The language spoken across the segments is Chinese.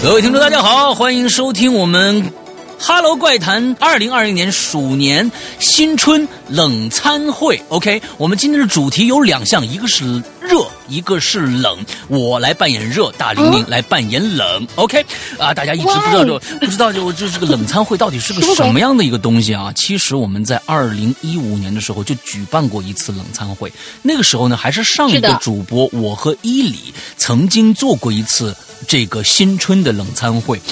各位听众，大家好，欢迎收听我们《哈喽怪谈》二零二零年鼠年新春冷餐会。OK，我们今天的主题有两项，一个是热，一个是冷。我来扮演热，大玲玲来扮演冷。OK，啊，大家一直不知道就不知道就就这个冷餐会到底是个什么样的一个东西啊？其实我们在二零一五年的时候就举办过一次冷餐会，那个时候呢还是上一个主播我和伊里曾经做过一次。这个新春的冷餐会，的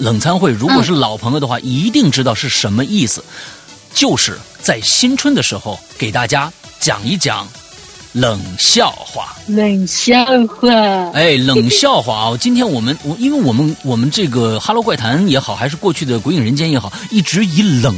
冷餐会，如果是老朋友的话，一定知道是什么意思，就是在新春的时候给大家讲一讲冷笑话。冷笑话，哎，冷笑话啊！今天我们我因为我们我们这个《哈喽怪谈》也好，还是过去的《鬼影人间》也好，一直以冷。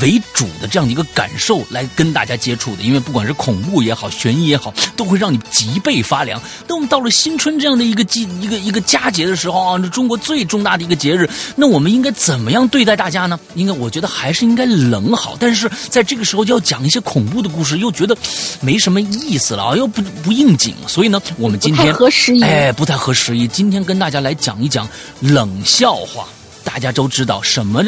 为主的这样的一个感受来跟大家接触的，因为不管是恐怖也好，悬疑也好，都会让你脊背发凉。那我们到了新春这样的一个季一个一个佳节的时候啊，这中国最重大的一个节日，那我们应该怎么样对待大家呢？应该我觉得还是应该冷好，但是在这个时候要讲一些恐怖的故事，又觉得没什么意思了啊，又不不应景，所以呢，我们今天哎，不太合时宜。今天跟大家来讲一讲冷笑话。大家都知道什么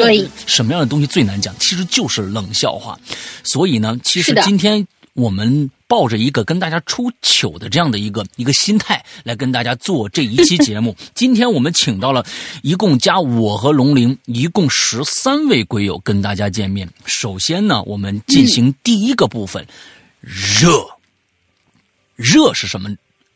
什么样的东西最难讲，其实就是冷笑话。所以呢，其实今天我们抱着一个跟大家出糗的这样的一个一个心态来跟大家做这一期节目。今天我们请到了一共加我和龙鳞一共十三位鬼友跟大家见面。首先呢，我们进行第一个部分，热热是什么？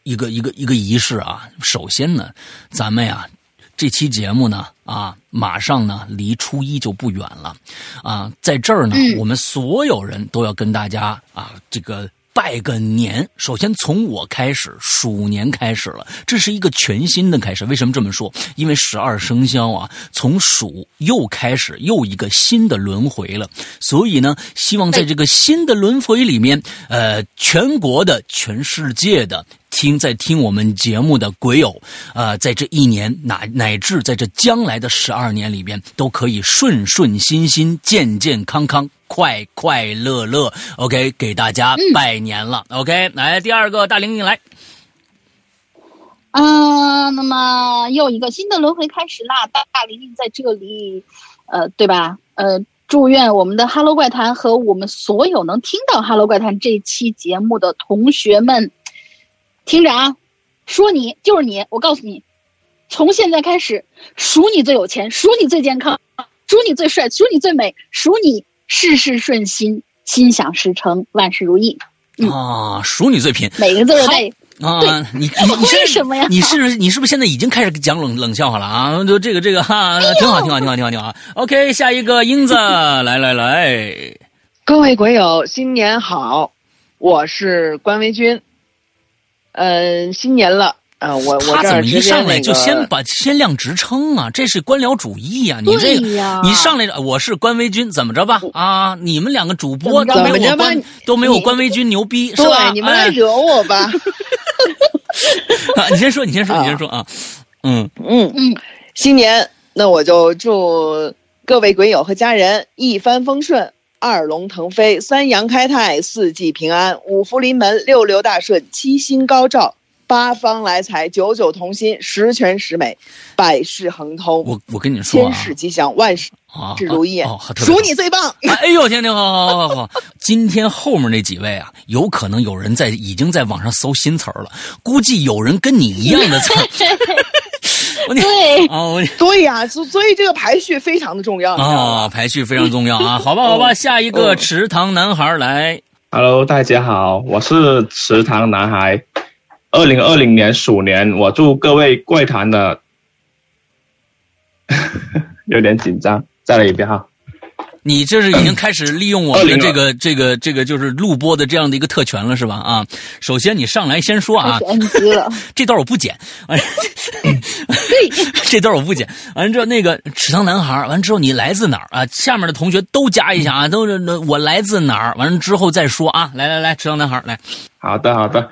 一个一个一个仪式啊。首先呢，咱们呀。这期节目呢，啊，马上呢离初一就不远了，啊，在这儿呢，我们所有人都要跟大家啊，这个拜个年。首先从我开始，鼠年开始了，这是一个全新的开始。为什么这么说？因为十二生肖啊，从鼠又开始又一个新的轮回了。所以呢，希望在这个新的轮回里面，呃，全国的、全世界的。听在听我们节目的鬼友，呃，在这一年乃乃至在这将来的十二年里边，都可以顺顺心心、健健康康、快快乐乐。OK，给大家拜年了。OK，来第二个大玲玲来。啊，那么又一个新的轮回开始啦！大大玲玲在这里，呃，对吧？呃，祝愿我们的《哈喽怪谈》和我们所有能听到《哈喽怪谈》这期节目的同学们。听着啊，说你就是你，我告诉你，从现在开始，数你最有钱，数你最健康，数你最帅，数你最美，数你事事顺心，心想事成，万事如意。啊，数你最贫，每个字都带啊！你你为什么呀？你是你是不是现在已经开始讲冷冷笑话了啊？就这个这个哈，挺好挺好挺好挺好挺好。OK，下一个英子，来来来，各位鬼友，新年好，我是关维军。嗯，新年了，啊，我我他怎么一上来就先把先亮职称啊？这是官僚主义呀！你这你上来我是官微君，怎么着吧？啊，你们两个主播都没有官都没有官微君牛逼，是吧？你们来惹我吧！啊，你先说，你先说，你先说啊！嗯嗯嗯，新年，那我就祝各位鬼友和家人一帆风顺。二龙腾飞，三阳开泰，四季平安，五福临门，六六大顺，七星高照，八方来财，九九同心，十全十美，百事亨通。我我跟你说千事吉祥，万事事如意。数你最棒！哎呦，天天好好好好。今天后面那几位啊，有可能有人在已经在网上搜新词儿了，估计有人跟你一样的词。对。哦，对呀，所所以这个排序非常的重要啊，排序非常重要啊，好吧，好吧，下一个池塘男孩来，Hello，大家好，我是池塘男孩，二零二零年鼠年，我祝各位怪谈的，有点紧张，再来一遍哈。你这是已经开始利用我们的这个这个这个就是录播的这样的一个特权了是吧？啊，首先你上来先说啊，这段我不剪，哎，这段我不剪。完了之后那个池塘男孩，完了之后你来自哪儿啊？下面的同学都加一下啊，都是我来自哪儿？完了之后再说啊，来来来，池塘男孩来。好的好的，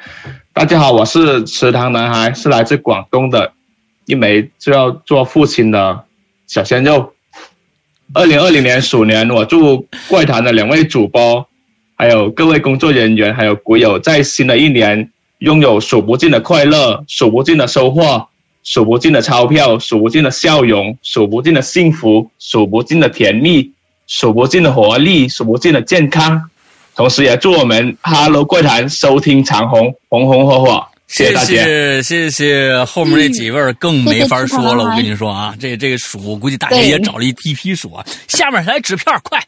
大家好，我是池塘男孩，是来自广东的一枚就要做父亲的小鲜肉。二零二零年鼠年，我祝怪谈的两位主播，还有各位工作人员，还有鬼友，在新的一年拥有数不尽的快乐、数不尽的收获、数不尽的钞票、数不尽的笑容、数不尽的幸福、数不尽的甜蜜、数不尽的活力、数不尽的健康。同时，也祝我们《哈喽怪谈》收听长虹，红红火火。谢谢谢谢，后面那几位更没法说了。我跟你说啊，这这个鼠，估计大家也找了一批批鼠啊。下面来纸片，快！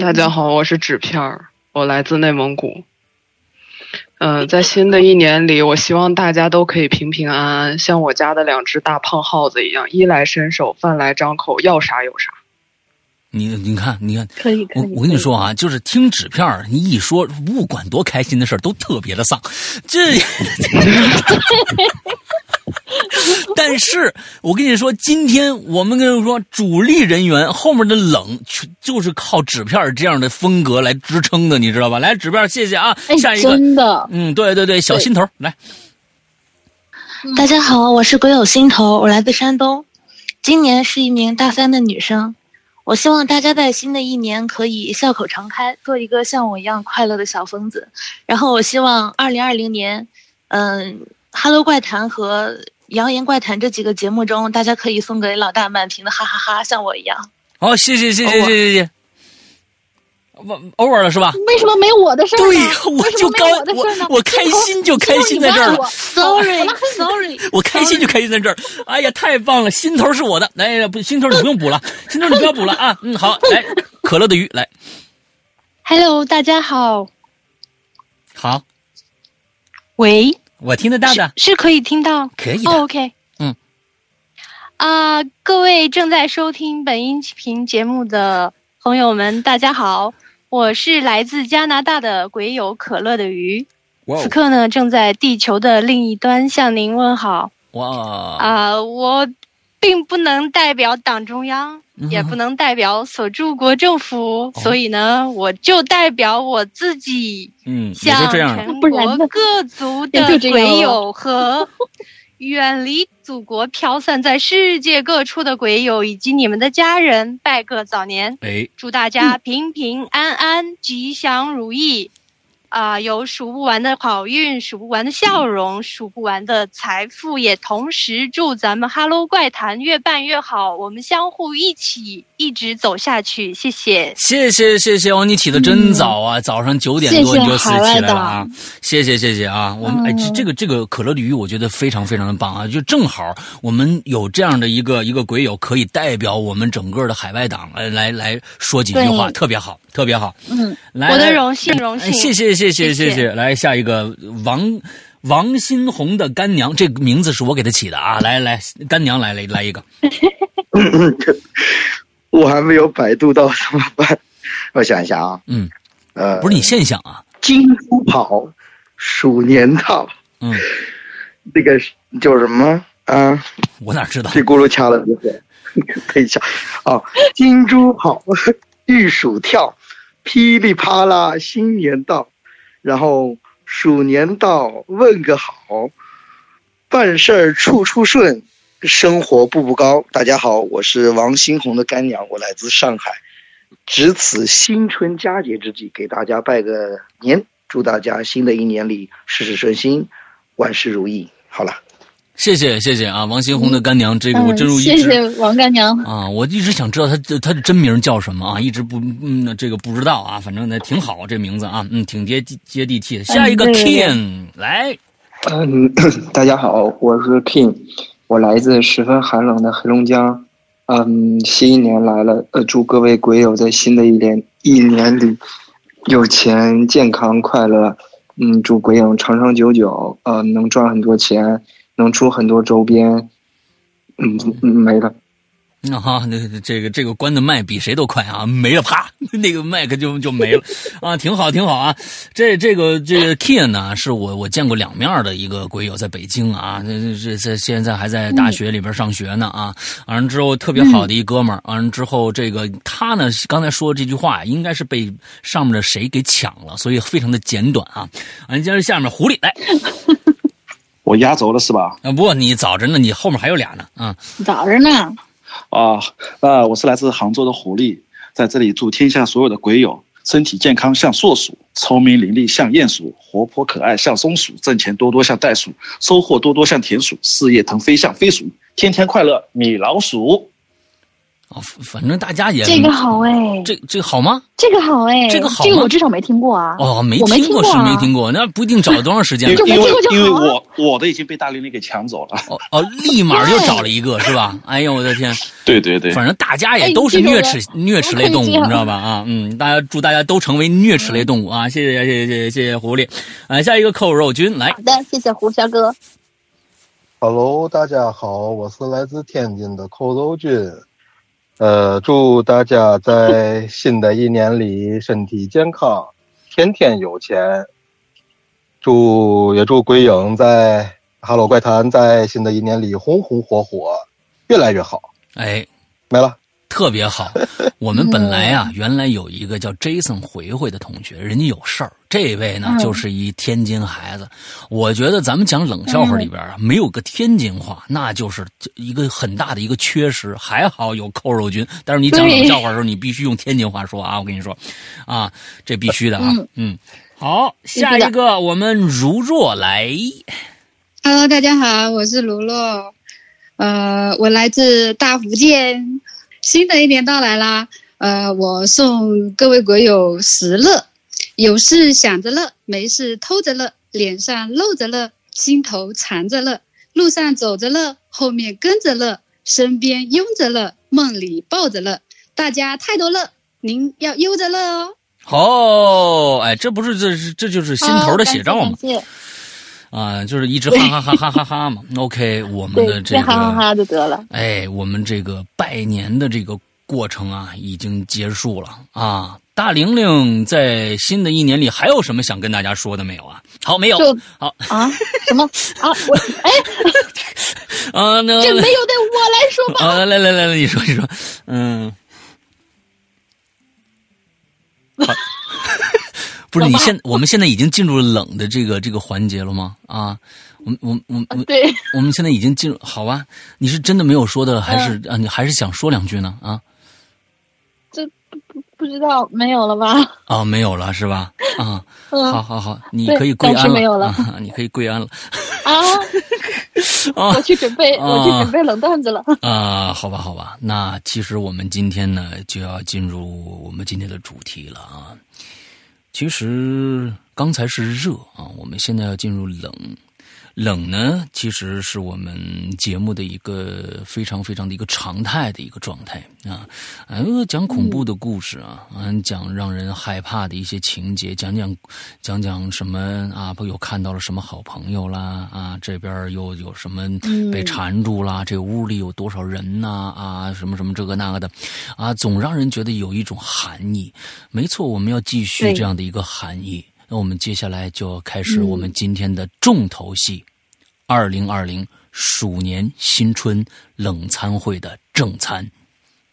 大家好，我是纸片，我来自内蒙古。嗯，在新的一年里，我希望大家都可以平平安安，像我家的两只大胖耗子一样，衣来伸手，饭来张口，要啥有啥。你你看，你看，可以可以。我我跟你说啊，就是听纸片你一说，不管多开心的事都特别的丧。这，但是我跟你说，今天我们跟你说，主力人员后面的冷，就是靠纸片这样的风格来支撑的，你知道吧？来，纸片，谢谢啊。下一个，真的，嗯，对对对，小心头来。大家好，我是鬼友心头，我来自山东，今年是一名大三的女生。我希望大家在新的一年可以笑口常开，做一个像我一样快乐的小疯子。然后我希望二零二零年，嗯，《哈喽怪谈》和《谣言怪谈》这几个节目中，大家可以送给老大满屏的哈哈哈，像我一样。好，谢谢谢谢谢谢谢。我 over 了是吧？为什么没我的事儿？对，我就高我我开心就开心在这儿了。Sorry Sorry，我开心就开心在这儿。哎呀，太棒了！心头是我的，来不，心头你不用补了，心头你不要补了啊。嗯，好，来，可乐的鱼来。Hello，大家好。好。喂。我听得到的。是可以听到。可以。OK。嗯。啊，各位正在收听本音频节目的朋友们，大家好。我是来自加拿大的鬼友可乐的鱼，此刻呢正在地球的另一端向您问好。哇！啊，我并不能代表党中央，也不能代表所驻国政府，所以呢，我就代表我自己，嗯，向全国各族的鬼友和。远离祖国、飘散在世界各处的鬼友以及你们的家人，拜个早年！哎，祝大家平平安安、吉祥如意。啊，有数不完的好运，数不完的笑容，数不完的财富，也同时祝咱们《哈喽怪谈》越办越好，我们相互一起一直走下去。谢谢，谢谢，谢谢哦！你起的真早啊，早上九点多你就起来了啊！谢谢，谢谢啊！我们哎，这个这个可乐鲤鱼，我觉得非常非常的棒啊！就正好我们有这样的一个一个鬼友，可以代表我们整个的海外党来来来说几句话，特别好，特别好。嗯，来，我的荣幸，荣幸，谢谢。谢谢谢谢，来下一个王王新红的干娘，这个名字是我给他起的啊！来来，干娘来来来一个，我还没有百度到怎么办？我想一下啊，嗯，呃，不是你现想啊，金猪跑，鼠年到，嗯，那个叫什么啊？我哪知道？这咕噜掐了，等一下啊，金猪跑，玉鼠跳，噼里啪啦，新年到。然后鼠年到，问个好，办事儿处处顺，生活步步高。大家好，我是王新红的干娘，我来自上海，值此新春佳节之际，给大家拜个年，祝大家新的一年里事事顺心，万事如意。好了。谢谢谢谢啊，王新红的干娘，这个我真如一谢谢王干娘啊，我一直想知道她她的真名叫什么啊，一直不嗯这个不知道啊，反正呢挺好这名字啊，嗯挺接接地气的。下一个 King 来，嗯，大家好，我是 King，我来自十分寒冷的黑龙江，嗯，新一年来了，呃，祝各位鬼友在新的一年一年里有钱、健康、快乐，嗯，祝鬼友长长久久，呃，能赚很多钱。能出很多周边，嗯，没了。那 哈，那这个这个关的麦比谁都快啊，没了，啪，那个麦克就就没了啊，挺好，挺好啊。这这个这个 Ken 呢，是我我见过两面的一个鬼友，在北京啊，这这这现在还在大学里边上学呢啊。完了之后特别好的一哥们儿，完了之后这个他呢，刚才说这句话应该是被上面的谁给抢了，所以非常的简短啊。完，接着下面狐狸来。我压轴了是吧？啊不，你早着呢，你后面还有俩呢，啊，早着呢。啊，那我是来自杭州的狐狸，在这里祝天下所有的鬼友身体健康像硕鼠，聪明伶俐像鼹鼠，活泼可爱像松鼠，挣钱多多像袋鼠，收获多多像田鼠，事业腾飞像飞鼠，天天快乐米老鼠。哦，反正大家也这个好哎，这这个好吗？这个好哎，这个好，这个我至少没听过啊。哦，没听过是没听过，那不一定找了多长时间。因为我我的已经被大玲玲给抢走了。哦哦，立马就找了一个是吧？哎呦我的天！对对对，反正大家也都是啮齿啮齿类动物，你知道吧？啊，嗯，大家祝大家都成为啮齿类动物啊！谢谢谢谢谢谢谢狐狸，啊，下一个扣肉君来。好的，谢谢胡小哥。Hello，大家好，我是来自天津的扣肉君。呃，祝大家在新的一年里身体健康，天天有钱。祝也祝鬼影在《哈喽怪谈》在新的一年里红红火火，越来越好。哎，没了。特别好，我们本来啊，原来有一个叫 Jason 回回的同学，人家有事儿。这位呢，就是一天津孩子。我觉得咱们讲冷笑话里边啊，没有个天津话，那就是一个很大的一个缺失。还好有扣肉君，但是你讲冷笑话的时候，你必须用天津话说啊！我跟你说，啊，这必须的啊。嗯，好，下一个我们如若来。Hello，大家好，我是如若，呃，我来自大福建。新的一年到来啦，呃，我送各位鬼友十乐，有事想着乐，没事偷着乐，脸上露着乐，心头藏着乐，路上走着乐，后面跟着乐，身边拥着乐，梦里抱着乐，大家太多乐，您要悠着乐哦。哦，哎，这不是这是这就是心头的写照吗？啊，就是一直哈哈哈哈哈哈嘛。OK，我们的这个哈哈哈就得了。哎，我们这个拜年的这个过程啊，已经结束了啊。大玲玲在新的一年里还有什么想跟大家说的没有啊？好，没有。好啊？什么啊？我哎 啊，那这没有的，我来说吧。啊，来来来来，你说你说，嗯。好。不是你现我们现在已经进入了冷的这个这个环节了吗？啊，我我我我，对，我们现在已经进入好吧？你是真的没有说的，还是啊？你还是想说两句呢？啊？这不不不知道没有了吧？啊，没有了是吧？啊，好好好，你可以跪安了，你可以跪安了。啊，我去准备，我去准备冷段子了。啊，好吧好吧，那其实我们今天呢就要进入我们今天的主题了啊。其实刚才是热啊，我们现在要进入冷。冷呢，其实是我们节目的一个非常非常的一个常态的一个状态啊。哎，讲恐怖的故事啊，嗯，讲让人害怕的一些情节，讲讲讲讲什么啊？不有看到了什么好朋友啦啊？这边又有什么被缠住啦？这屋里有多少人呐？啊，什么什么这个那个的啊，总让人觉得有一种寒意。没错，我们要继续这样的一个寒意。那我们接下来就要开始我们今天的重头戏——二零二零鼠年新春冷餐会的正餐，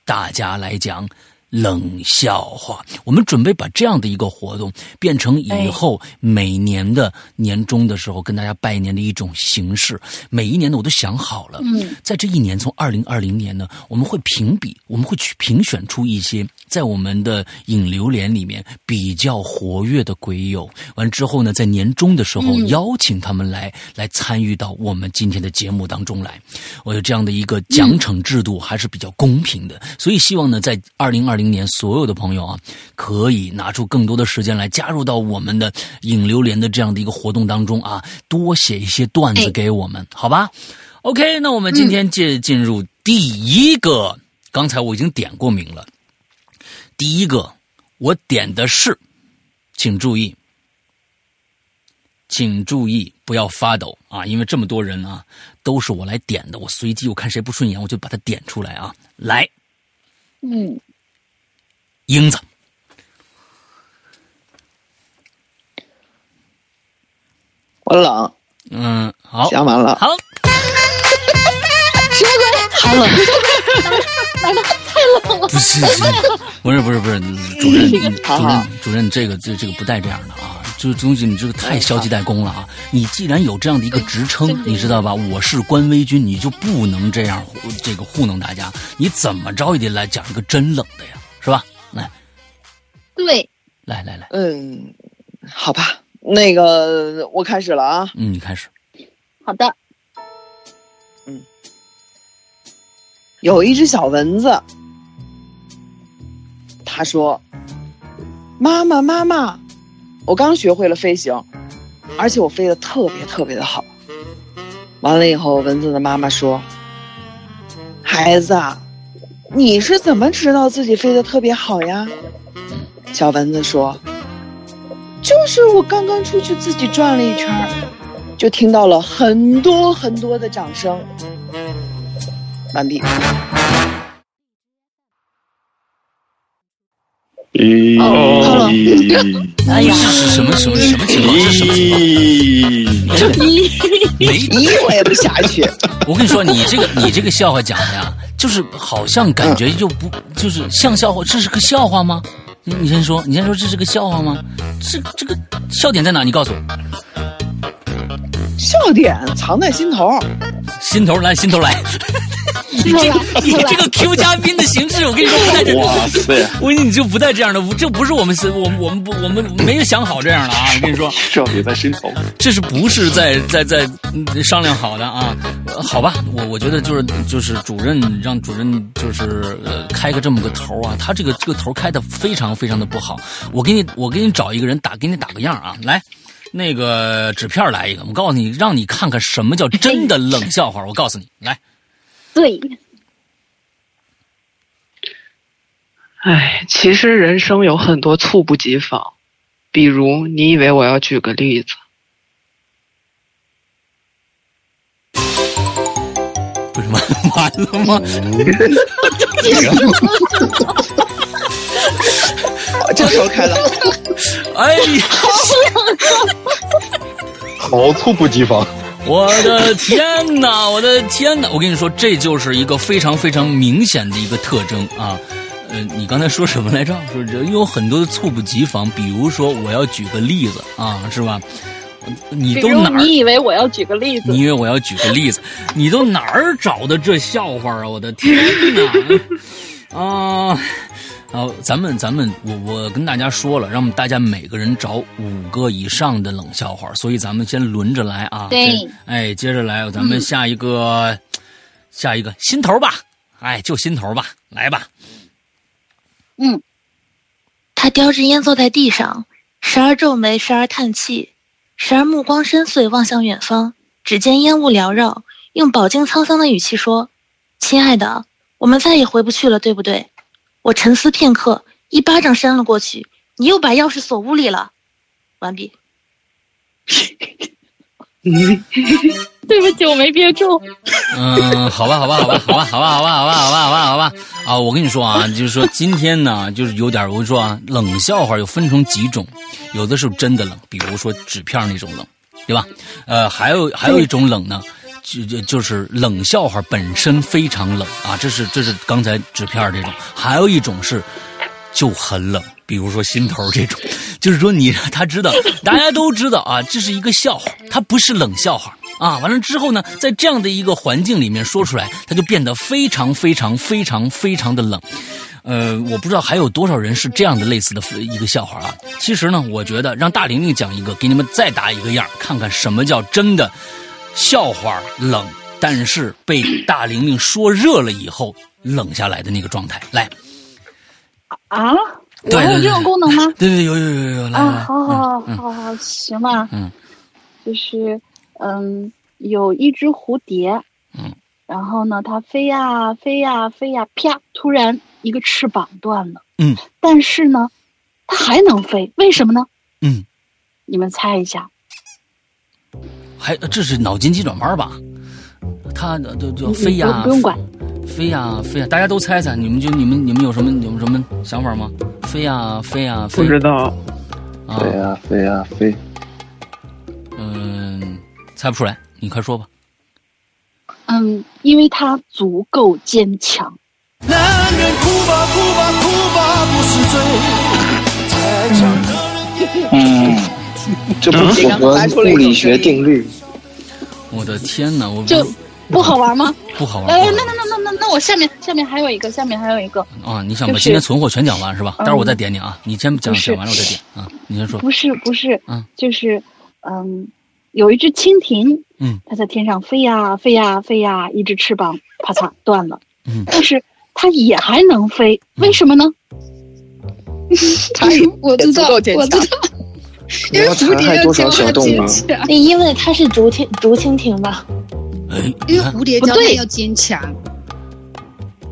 大家来讲。冷笑话，我们准备把这样的一个活动变成以后每年的年终的时候跟大家拜年的一种形式。每一年呢，我都想好了，在这一年，从二零二零年呢，我们会评比，我们会去评选出一些在我们的影流连里面比较活跃的鬼友。完之后呢，在年终的时候邀请他们来来参与到我们今天的节目当中来。我有这样的一个奖惩制度还是比较公平的，所以希望呢，在二零二零。年所有的朋友啊，可以拿出更多的时间来加入到我们的影流连的这样的一个活动当中啊，多写一些段子给我们，好吧？OK，那我们今天进进入第一个，刚才我已经点过名了。第一个，我点的是，请注意，请注意不要发抖啊，因为这么多人啊，都是我来点的，我随机我看谁不顺眼，我就把它点出来啊，来，嗯。英子，我冷。嗯，好，讲完了。好？好冷，来了，太冷了。不是，不是，不是，不是，主任，主任，主任，这个，这这个不带这样的啊。这个东西你这个太消极怠工了啊！你既然有这样的一个职称，你知道吧？我是官微军，你就不能这样这个糊弄大家。你怎么着也得来讲一个真冷的呀，是吧？来，对，来来来，嗯，好吧，那个我开始了啊。嗯，你开始。好的。有一只小蚊子，他说：“妈妈，妈妈。”我刚学会了飞行，而且我飞得特别特别的好。完了以后，蚊子的妈妈说：“孩子，你是怎么知道自己飞得特别好呀？”小蚊子说：“就是我刚刚出去自己转了一圈，就听到了很多很多的掌声。”完毕。咦，哎呀，这是什么什么什么情况？这是什么情况？这没咦，我也不下去。我跟你说，你这个你这个笑话讲的呀，就是好像感觉就不就是像笑话，这是个笑话吗？你你先说，你先说这是个笑话吗？这这个笑点在哪？你告诉我。笑点藏在心头，心头来，心头来。你这你这个 Q 嘉宾的形式，我跟你说不带这，哇塞！我跟你就不带这样的，这不是我们是，我们我们不我们没有想好这样的啊！我跟你说，笑点在心头，这是不是在在在商量好的啊？好吧，我我觉得就是就是主任让主任就是呃开个这么个头啊，他这个这个头开的非常非常的不好。我给你我给你找一个人打给你打个样啊，来。那个纸片来一个，我告诉你，让你看看什么叫真的冷笑话。我告诉你，来，对，哎，其实人生有很多猝不及防，比如，你以为我要举个例子？为什么完了吗？这时候开了，哎呀，好猝不及防！我的天哪，我的天哪！我跟你说，这就是一个非常非常明显的一个特征啊。呃，你刚才说什么来着？说人有很多的猝不及防，比如说，我要举个例子啊，是吧？你都哪儿？你以为我要举个例子？你以为我要举个例子？你都哪儿找的这笑话啊？我的天哪！啊！好，咱们咱们我我跟大家说了，让大家每个人找五个以上的冷笑话，所以咱们先轮着来啊。对，哎，接着来，咱们下一个，嗯、下一个心头吧，哎，就心头吧，来吧。嗯，他叼着烟坐在地上，时而皱眉，时而叹气，时而目光深邃望向远方。只见烟雾缭绕，用饱经沧桑的语气说：“亲爱的，我们再也回不去了，对不对？”我沉思片刻，一巴掌扇了过去。你又把钥匙锁屋里了。完毕。对不起，我没憋住。嗯，好吧，好吧，好吧，好吧，好吧，好吧，好吧，好吧，好吧，好吧。啊，我跟你说啊，就是说今天呢，就是有点，我跟你说啊，冷笑话又分成几种，有的是真的冷，比如说纸片那种冷，对吧？呃，还有还有一种冷呢。就就就就是冷笑话本身非常冷啊，这是这是刚才纸片这种，还有一种是就很冷，比如说心头这种，就是说你让他知道，大家都知道啊，这是一个笑话，它不是冷笑话啊。完了之后呢，在这样的一个环境里面说出来，它就变得非常非常非常非常的冷。呃，我不知道还有多少人是这样的类似的一个笑话啊。其实呢，我觉得让大玲玲讲一个，给你们再打一个样，看看什么叫真的。笑话冷，但是被大玲玲说热了以后冷下来的那个状态，来。啊，我有这种功能吗？对对，有有有有，来，啊，好好好好，行吧，嗯，就是嗯，有一只蝴蝶，嗯，然后呢，它飞呀飞呀飞呀，啪，突然一个翅膀断了，嗯，但是呢，它还能飞，为什么呢？嗯，你们猜一下。还这是脑筋急转弯吧？他就就飞呀，不用管，飞呀飞呀，大家都猜猜，你们就你们你们有什么有什么想法吗？飞呀飞呀飞，不知道，飞呀飞呀飞，嗯，猜不出来，你快说吧。嗯，因为他足够坚强。男人哭吧哭吧哭吧不是罪，嗯，这不符合物理学定律。我的天哪！我就不好玩吗？不好玩。哎，那那那那那那我下面下面还有一个，下面还有一个啊！你想把今天存货全讲完是吧？待会儿我再点你啊！你先讲讲完了我再点啊！你先说。不是不是，嗯，就是嗯，有一只蜻蜓，嗯，它在天上飞呀飞呀飞呀，一只翅膀啪嚓断了，嗯，但是它也还能飞，为什么呢？它我知道，我知道。因为蝴蝶要教它坚强，因为它是竹蜻竹蜻蜓吧？哎，因为蝴蝶教它要坚强。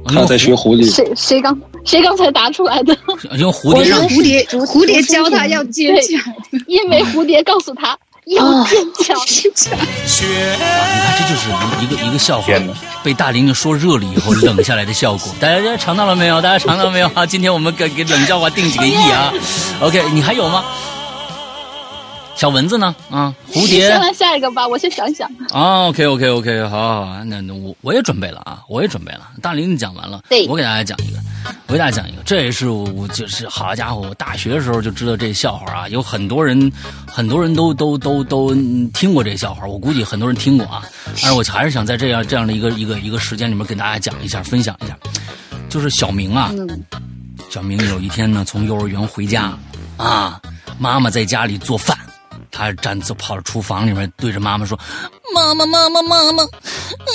他在学狐狸。谁谁刚谁刚才答出来的？因为蝴蝶让蝴蝶蝴蝶教他要坚强，因为蝴蝶告诉他要坚强。坚强。哇，你看这就是一个一个笑话，被大玲玲说热了以后 冷下来的效果。大家尝到了没有？大家尝到了没有？啊，今天我们给给冷笑话定几个亿啊！OK，你还有吗？小蚊子呢？啊，蝴蝶。先来下一个吧，我先想想。啊，OK，OK，OK，好，好，那那我我也准备了啊，我也准备了。大林讲完了，对，我给大家讲一个，我给大家讲一个，这也是我就是好家伙，我大学的时候就知道这笑话啊，有很多人很多人都都都都听过这笑话，我估计很多人听过啊，但是我还是想在这样这样的一个一个一个时间里面给大家讲一下，分享一下，就是小明啊，小明有一天呢从幼儿园回家啊，妈妈在家里做饭。他站着跑到厨房里面，对着妈妈说：“妈妈，妈妈，妈妈，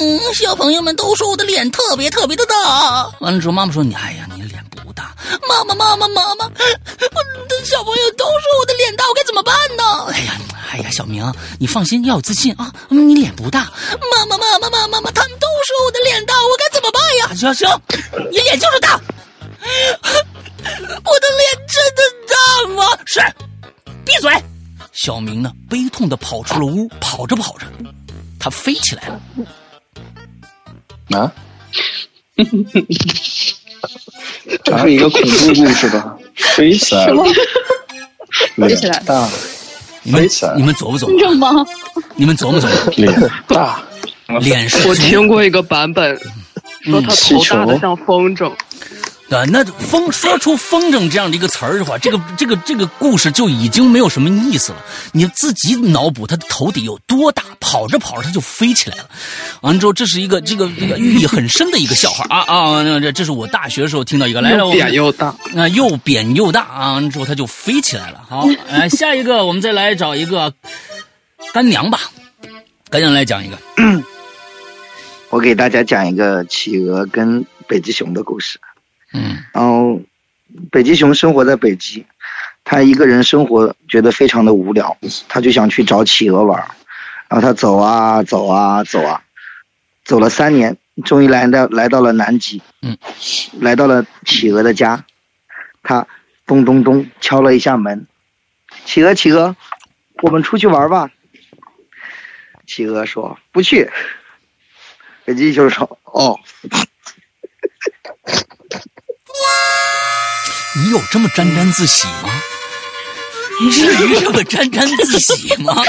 嗯，小朋友们都说我的脸特别特别的大。”完了之后，妈妈说：“你哎呀，你脸不大。”妈妈，妈妈，妈妈，我小朋友都说我的脸大，我该怎么办呢？哎呀，哎呀，小明，你放心，要有自信啊！你脸不大。妈妈，妈妈，妈妈，妈，他们都说我的脸大，我该怎么办呀？行行，你脸就是大。小明呢，悲痛的跑出了屋，跑着跑着，他飞起来了。啊？这是一个恐怖故事吧？飞起来了。飞起来大。你们。你们琢磨琢磨。吗？你们琢磨琢磨。脸大。脸是。我听过一个版本，说他头大的像风筝。啊，那风说出“风筝”这样的一个词儿的话，这个这个这个故事就已经没有什么意思了。你自己脑补它的头顶有多大，跑着跑着它就飞起来了。完了之后，这是一个这个这个寓意很深的一个笑话啊啊！那这这是我大学时候听到一个，来了，又扁又大，啊，又扁又大啊！完了之后它就飞起来了。好，来下一个，我们再来找一个干娘吧，干娘来讲一个。我给大家讲一个企鹅跟北极熊的故事。嗯，然后北极熊生活在北极，他一个人生活觉得非常的无聊，他就想去找企鹅玩然后他走啊走啊走啊，走了三年，终于来到来到了南极。嗯，来到了企鹅的家，他咚咚咚敲了一下门，企鹅企鹅，我们出去玩吧。企鹅说不去。北极熊说哦。你有这么沾沾自喜吗？至于这么沾沾自喜吗？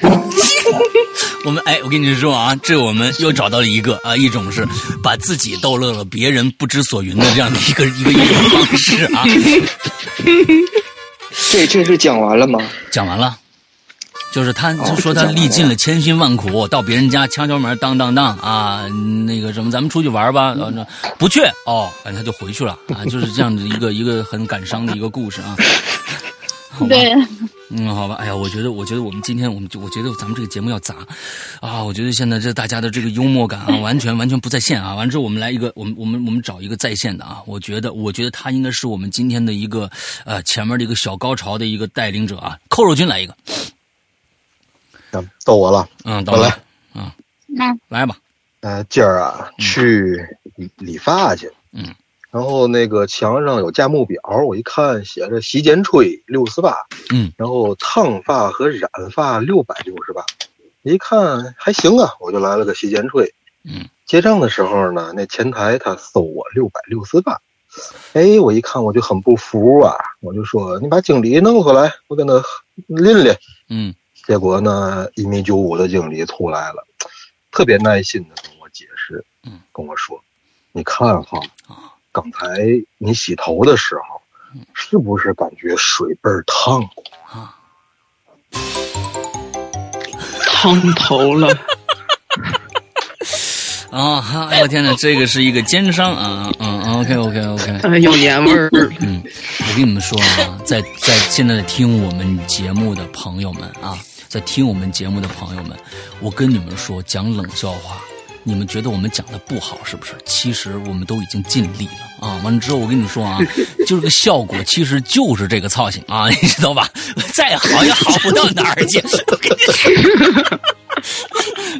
我们哎，我跟你说啊，这我们又找到了一个啊，一种是把自己逗乐了，别人不知所云的这样的一个一个一种方式啊。这这是讲完了吗？讲完了。就是他，就说他历尽了千辛万苦，到别人家敲敲门，当当当啊，那个什么，咱们出去玩吧，不去哦，反正他就回去了啊，就是这样的一个一个很感伤的一个故事啊。对，嗯，好吧，哎呀，我觉得，我觉得我们今天，我们就我觉得咱们这个节目要砸啊，我觉得现在这大家的这个幽默感啊，完全完全不在线啊。完之后，我们来一个，我们我们我们找一个在线的啊，我觉得，我觉得他应该是我们今天的一个呃前面的一个小高潮的一个带领者啊，扣肉君来一个。到我了，嗯，我来，嗯，那来吧，呃，今儿啊去理理发去，嗯，然后那个墙上有价目表，我一看写着洗剪吹六十八，嗯，然后烫发和染发六百六十八，一看还行啊，我就来了个洗剪吹，嗯，结账的时候呢，那前台他收我六百六十八，哎，我一看我就很不服啊，我就说你把经理弄回来，我跟他拎拎，嗯。结果呢，一米九五的经理出来了，特别耐心的跟我解释，嗯，跟我说：“你看哈，刚才你洗头的时候，是不是感觉水倍儿烫？啊，烫头了。啊！哎呦天哪，这个是一个奸商啊！嗯，OK OK OK，有年味儿。嗯，我跟你们说啊，在在现在听我们节目的朋友们啊，在听我们节目的朋友们，我跟你们说，讲冷笑话，你们觉得我们讲的不好是不是？其实我们都已经尽力了啊！完了之后，我跟你说啊，就是个效果，其实就是这个造型啊，你知道吧？再好也好不到哪儿去。我跟你说。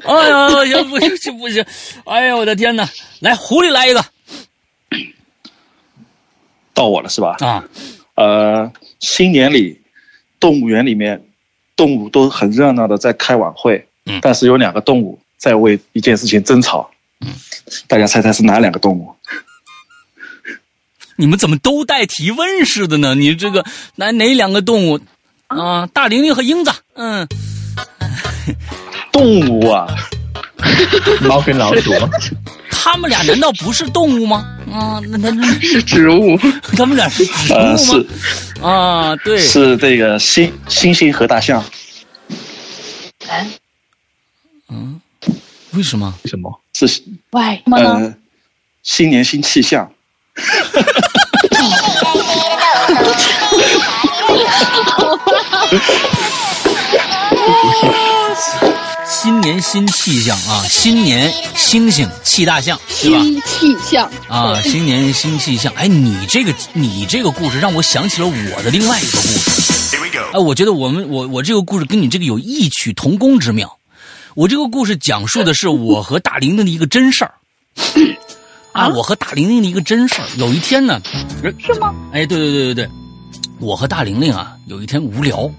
哎呀，不行不行不行！哎呀，我的天哪！来，狐狸来一个，到我了是吧？啊，呃，新年里，动物园里面，动物都很热闹的在开晚会，嗯，但是有两个动物在为一件事情争吵，嗯，大家猜猜是哪两个动物？你们怎么都带提问似的呢？你这个哪哪两个动物啊？大玲玲和英子，嗯。动物啊，猫跟老鼠，他们俩难道不是动物吗？啊，那那 那是植物，他们俩是植物吗？是啊，对，是这个猩猩猩和大象。嗯，为什么？为什么？是为什么呢？新年新气象。新年新气象啊！新年星星气大象，对吧？新气象啊！新年新气象。哎，你这个你这个故事让我想起了我的另外一个故事。哎，我觉得我们我我这个故事跟你这个有异曲同工之妙。我这个故事讲述的是我和大玲玲的一个真事儿。啊，我和大玲玲的一个真事儿。有一天呢，是吗？哎，对对对对对，我和大玲玲啊，有一天无聊。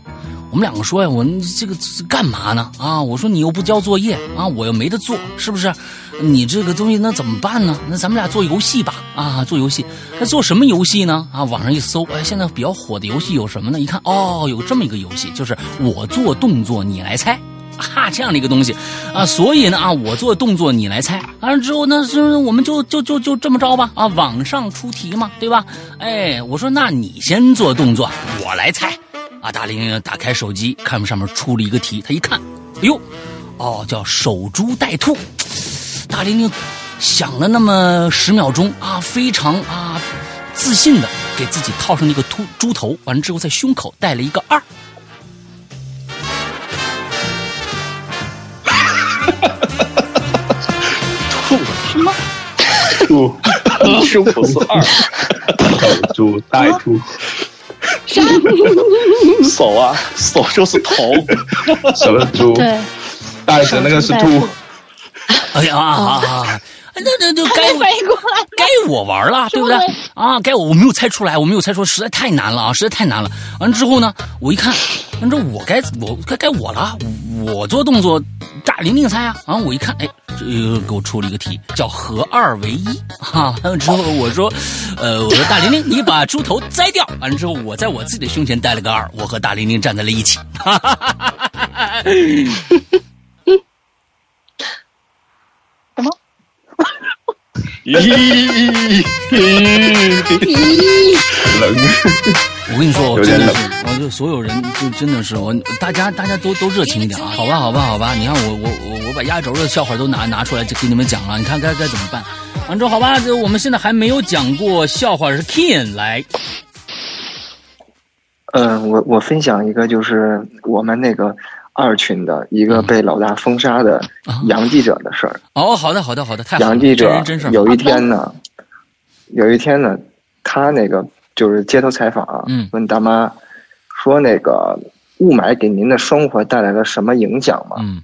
我们两个说呀，我这个干嘛呢？啊，我说你又不交作业啊，我又没得做，是不是？你这个东西那怎么办呢？那咱们俩做游戏吧，啊，做游戏。那做什么游戏呢？啊，网上一搜，哎，现在比较火的游戏有什么呢？一看，哦，有这么一个游戏，就是我做动作你来猜，哈，这样的一个东西啊。所以呢，啊，我做动作你来猜，完了之后呢，是我们就就就就这么着吧，啊，网上出题嘛，对吧？哎，我说那你先做动作，我来猜。啊！大玲玲打开手机，看上面出了一个题，他一看，哎呦，哦，叫守株待兔。大玲玲想了那么十秒钟啊，非常啊自信的给自己套上一个秃猪头，完了之后在胸口戴了一个二。兔什么？兔 胸口是二，守株待兔。手啊，手就是头，手是猪，对，带着那个是兔。哎呀啊啊！那那就该我该我玩了，对不对？啊，该我我没有猜出来，我没有猜出来，实在太难了啊，实在太难了。完了之后呢，我一看，完之后我该我该该我了，我做动作，大玲玲猜啊。完了我一看，哎，又给我出了一个题，叫合二为一。啊，完了之后我说，呃，我说大玲玲，你把猪头摘掉。完了之后，我在我自己的胸前戴了个二，我和大玲玲站在了一起。哈哈哈哈哈哈！什么？咦咦咦！冷。我跟你说，我真的是，我就所有人就真的是我，大家大家都都热情一点啊！好吧，好吧，好吧。你看我我我我把压轴的笑话都拿拿出来就给你们讲了，你看该该怎么办？完之后好吧，就我们现在还没有讲过笑话，是 King 来。嗯，我我分享一个，就是我们那个。二群的一个被老大封杀的杨记者的事儿。哦，好的，好的，好的，太杨记者有一天呢，有一天呢，他那个就是街头采访，嗯，问大妈说那个雾霾给您的生活带来了什么影响吗？嗯，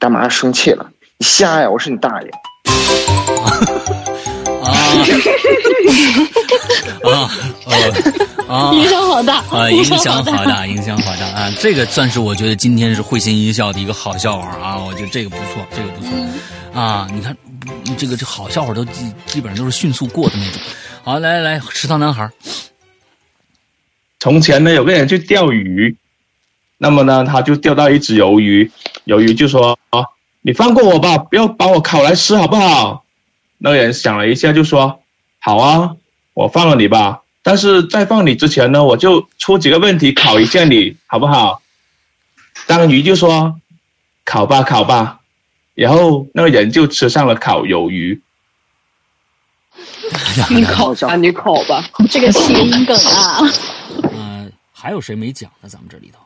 大妈生气了，你瞎呀！我是你大爷。啊 啊啊！影响好大啊！影响好大，影响好大啊！这个算是我觉得今天是会心一笑的一个好笑话啊！我觉得这个不错，这个不错啊！你看，这个这好笑话都基基本上都是迅速过的那种。好，来来来，食堂男孩。从前呢，有个人去钓鱼，那么呢，他就钓到一只鱿鱼，鱿鱼就说：“啊，你放过我吧，不要把我烤来吃，好不好？”那个人想了一下，就说：“好啊，我放了你吧。但是在放你之前呢，我就出几个问题考一下你，好不好？”章鱼就说：“烤吧烤吧，然后那个人就吃上了烤鱿鱼。你烤吧，你烤吧，这个谐音梗啊。嗯，还有谁没讲呢？咱们这里头，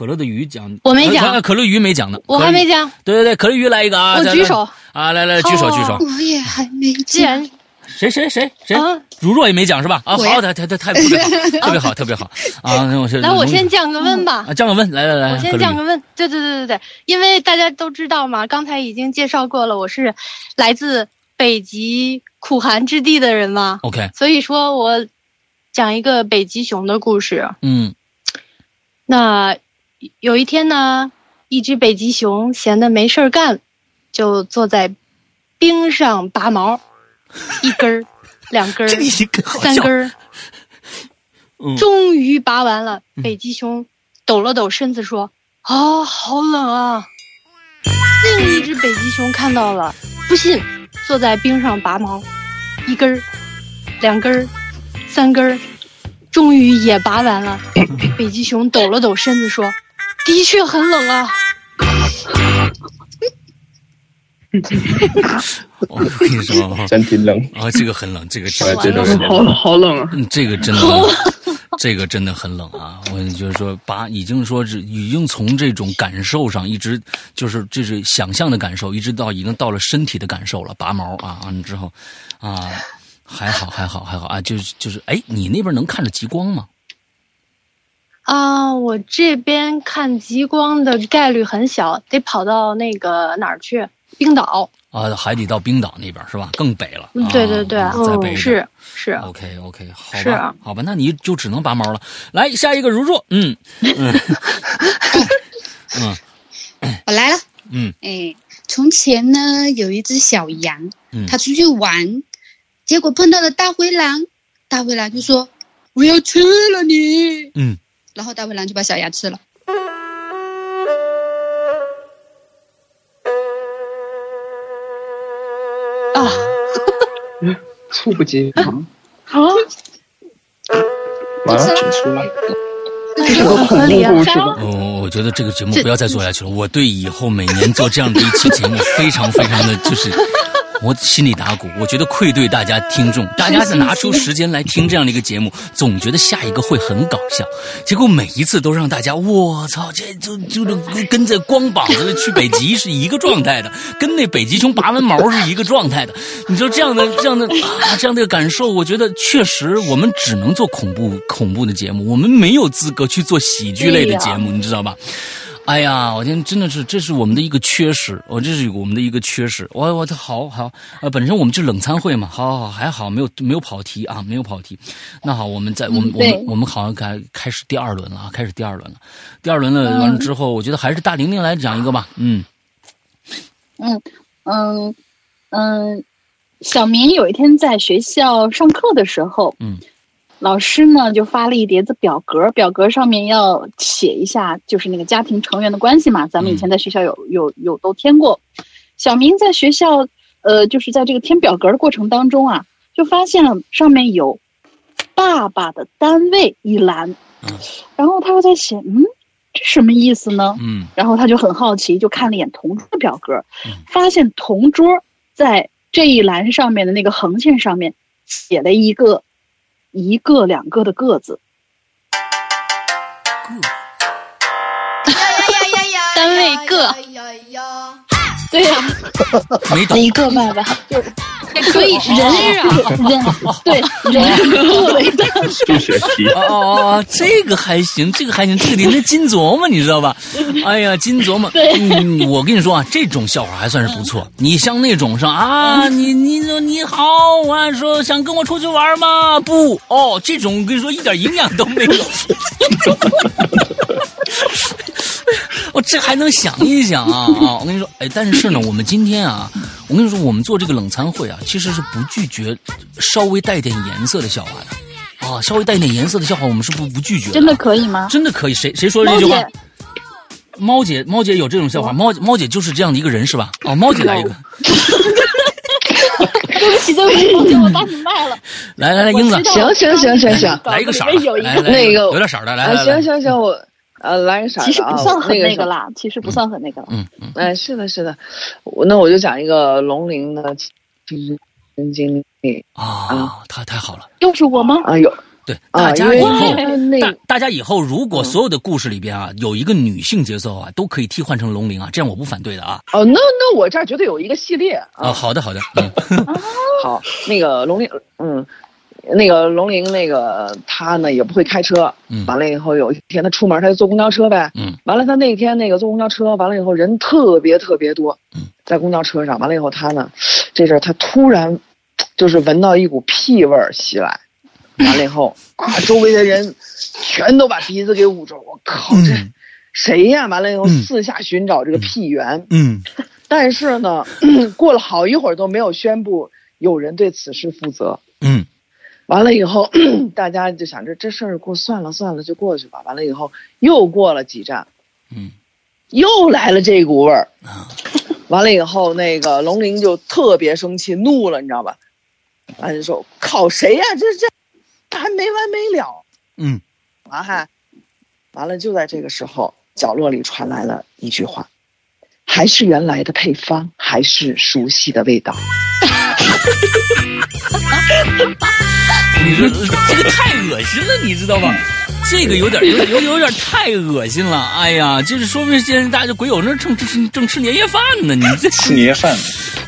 可乐的鱼讲，我没讲，可乐鱼没讲呢，我还没讲。对对对，可乐鱼来一个啊！我举手啊，来来举手举手。我也还没讲。谁谁谁谁？如若也没讲是吧？啊，好的，太太太 特别好，特别好，特别好啊！那我先来，我先降个温吧。啊，降个温，来来来，我先降个温。对对对对对，因为大家都知道嘛，刚才已经介绍过了，我是来自北极苦寒之地的人嘛。OK，所以说我讲一个北极熊的故事。嗯，那有一天呢，一只北极熊闲的没事儿干，就坐在冰上拔毛。一根儿，两根儿，三根儿，终于拔完了。北极熊抖了抖身子说：“啊，好冷啊！”另一只北极熊看到了，不信，坐在冰上拔毛，一根儿，两根儿，三根儿，终于也拔完了。北极熊抖了抖身子说：“的确很冷啊。”我跟你说，真挺冷啊！这个很冷，这个真的是好好冷啊！这个真的，这个真的很冷啊！我就是说，把已经说是已经从这种感受上，一直就是这是想象的感受，一直到已经到了身体的感受了。拔毛啊，完了之后啊，还好还好还好啊！就是就是，哎，你那边能看着极光吗？啊，我这边看极光的概率很小，得跑到那个哪儿去？冰岛啊，海底到冰岛那边是吧？更北了。对对对，在北是是。OK OK，好吧，好吧，那你就只能拔毛了。来下一个如若，嗯 嗯 嗯，我来了。嗯，哎，从前呢有一只小羊，它出去玩，结果碰到了大灰狼，大灰狼就说：“我要吃了你。”嗯，然后大灰狼就把小羊吃了。啊，猝不及防 啊！完了，结束了。这是个恐怖故事吗？哦，我觉得这个节目不要再做下去了。我对以后每年做这样的一期节目 非常非常的就是。我心里打鼓，我觉得愧对大家听众，大家是拿出时间来听这样的一个节目，总觉得下一个会很搞笑，结果每一次都让大家，我操，这就就是跟在光膀子去北极是一个状态的，跟那北极熊拔完毛是一个状态的。你说这样的 这样的啊这样的感受，我觉得确实我们只能做恐怖恐怖的节目，我们没有资格去做喜剧类的节目，你知道吧？哎呀，我天，真的是，这是我们的一个缺失，我这是我们的一个缺失。我我的好好，呃，本身我们就冷餐会嘛，好好好，还好没有没有跑题啊，没有跑题。那好，我们在我们我们我们好像开开始第二轮了啊，开始第二轮了。第二轮了完了之后，我觉得还是大玲玲来讲一个吧。嗯嗯嗯嗯，小明有一天在学校上课的时候，嗯。老师呢就发了一叠子表格，表格上面要写一下，就是那个家庭成员的关系嘛。咱们以前在学校有有有都填过。小明在学校，呃，就是在这个填表格的过程当中啊，就发现了上面有爸爸的单位一栏，然后他又在写，嗯，这什么意思呢？嗯，然后他就很好奇，就看了一眼同桌的表格，发现同桌在这一栏上面的那个横线上面写了一个。一个两个的个字，单位个，对呀，没懂一个爸爸，就可以人啊，人对人个为单位，数学题哦哦哦，这个还行，这个还行，这个得那金琢磨，你知道吧？哎呀，金琢磨，嗯，我跟你说啊，这种笑话还算是不错。你像那种上啊，你你说你好，我还说想跟我出去玩吗？不，哦，这种我跟你说一点营养都没有。我这还能想一想啊啊！我跟你说，哎，但是呢，我们今天啊，我跟你说，我们做这个冷餐会啊，其实是不拒绝稍微带点颜色的笑话的啊，稍微带点颜色的笑话，我们是不不拒绝的。真的可以吗？真的可以。谁谁说这句话？猫姐，猫姐有这种笑话。猫猫姐就是这样的一个人是吧？哦，猫姐来一个。对不起，对不起，猫姐，我把你卖了。来 来来，英子，行行行行行，来一个色儿，有一个那个有点色儿的，来来来，行行行，我。呃，来个色其实不算很那个啦，其实不算很那个了。嗯嗯。哎，是的，是的，我那我就讲一个龙鳞的亲身经历啊，太太好了。又是我吗？啊，有。对，大家以后大大家以后如果所有的故事里边啊有一个女性角色啊，都可以替换成龙鳞啊，这样我不反对的啊。哦，那那我这儿绝对有一个系列啊。好的好的，嗯，好，那个龙鳞，嗯，那个龙玲，那个他呢也不会开车，嗯，完了以后有一天他出门他就坐公交车呗，嗯，完了他那天那个坐公交车，完了以后人特别特别多，嗯，在公交车上，完了以后他呢，这阵他突然就是闻到一股屁味儿袭来。完了以后啊，周围的人全都把鼻子给捂住。我靠，这谁呀？完了以后四下寻找这个屁源。嗯，但是呢，过了好一会儿都没有宣布有人对此事负责。嗯，完了以后，大家就想着这事儿过算了算了，就过去吧。完了以后又过了几站，嗯，又来了这股味儿。完了以后，那个龙鳞就特别生气，怒了，你知道吧？完就说：“靠谁呀？这这。”还没完没了，嗯，完还，完了就在这个时候，角落里传来了一句话：“还是原来的配方，还是熟悉的味道。” 你说这个太恶心了，你知道吗？这个有点有有有点太恶心了。哎呀，就是说明现在大家鬼友那正正正吃年夜饭呢，你这吃年夜饭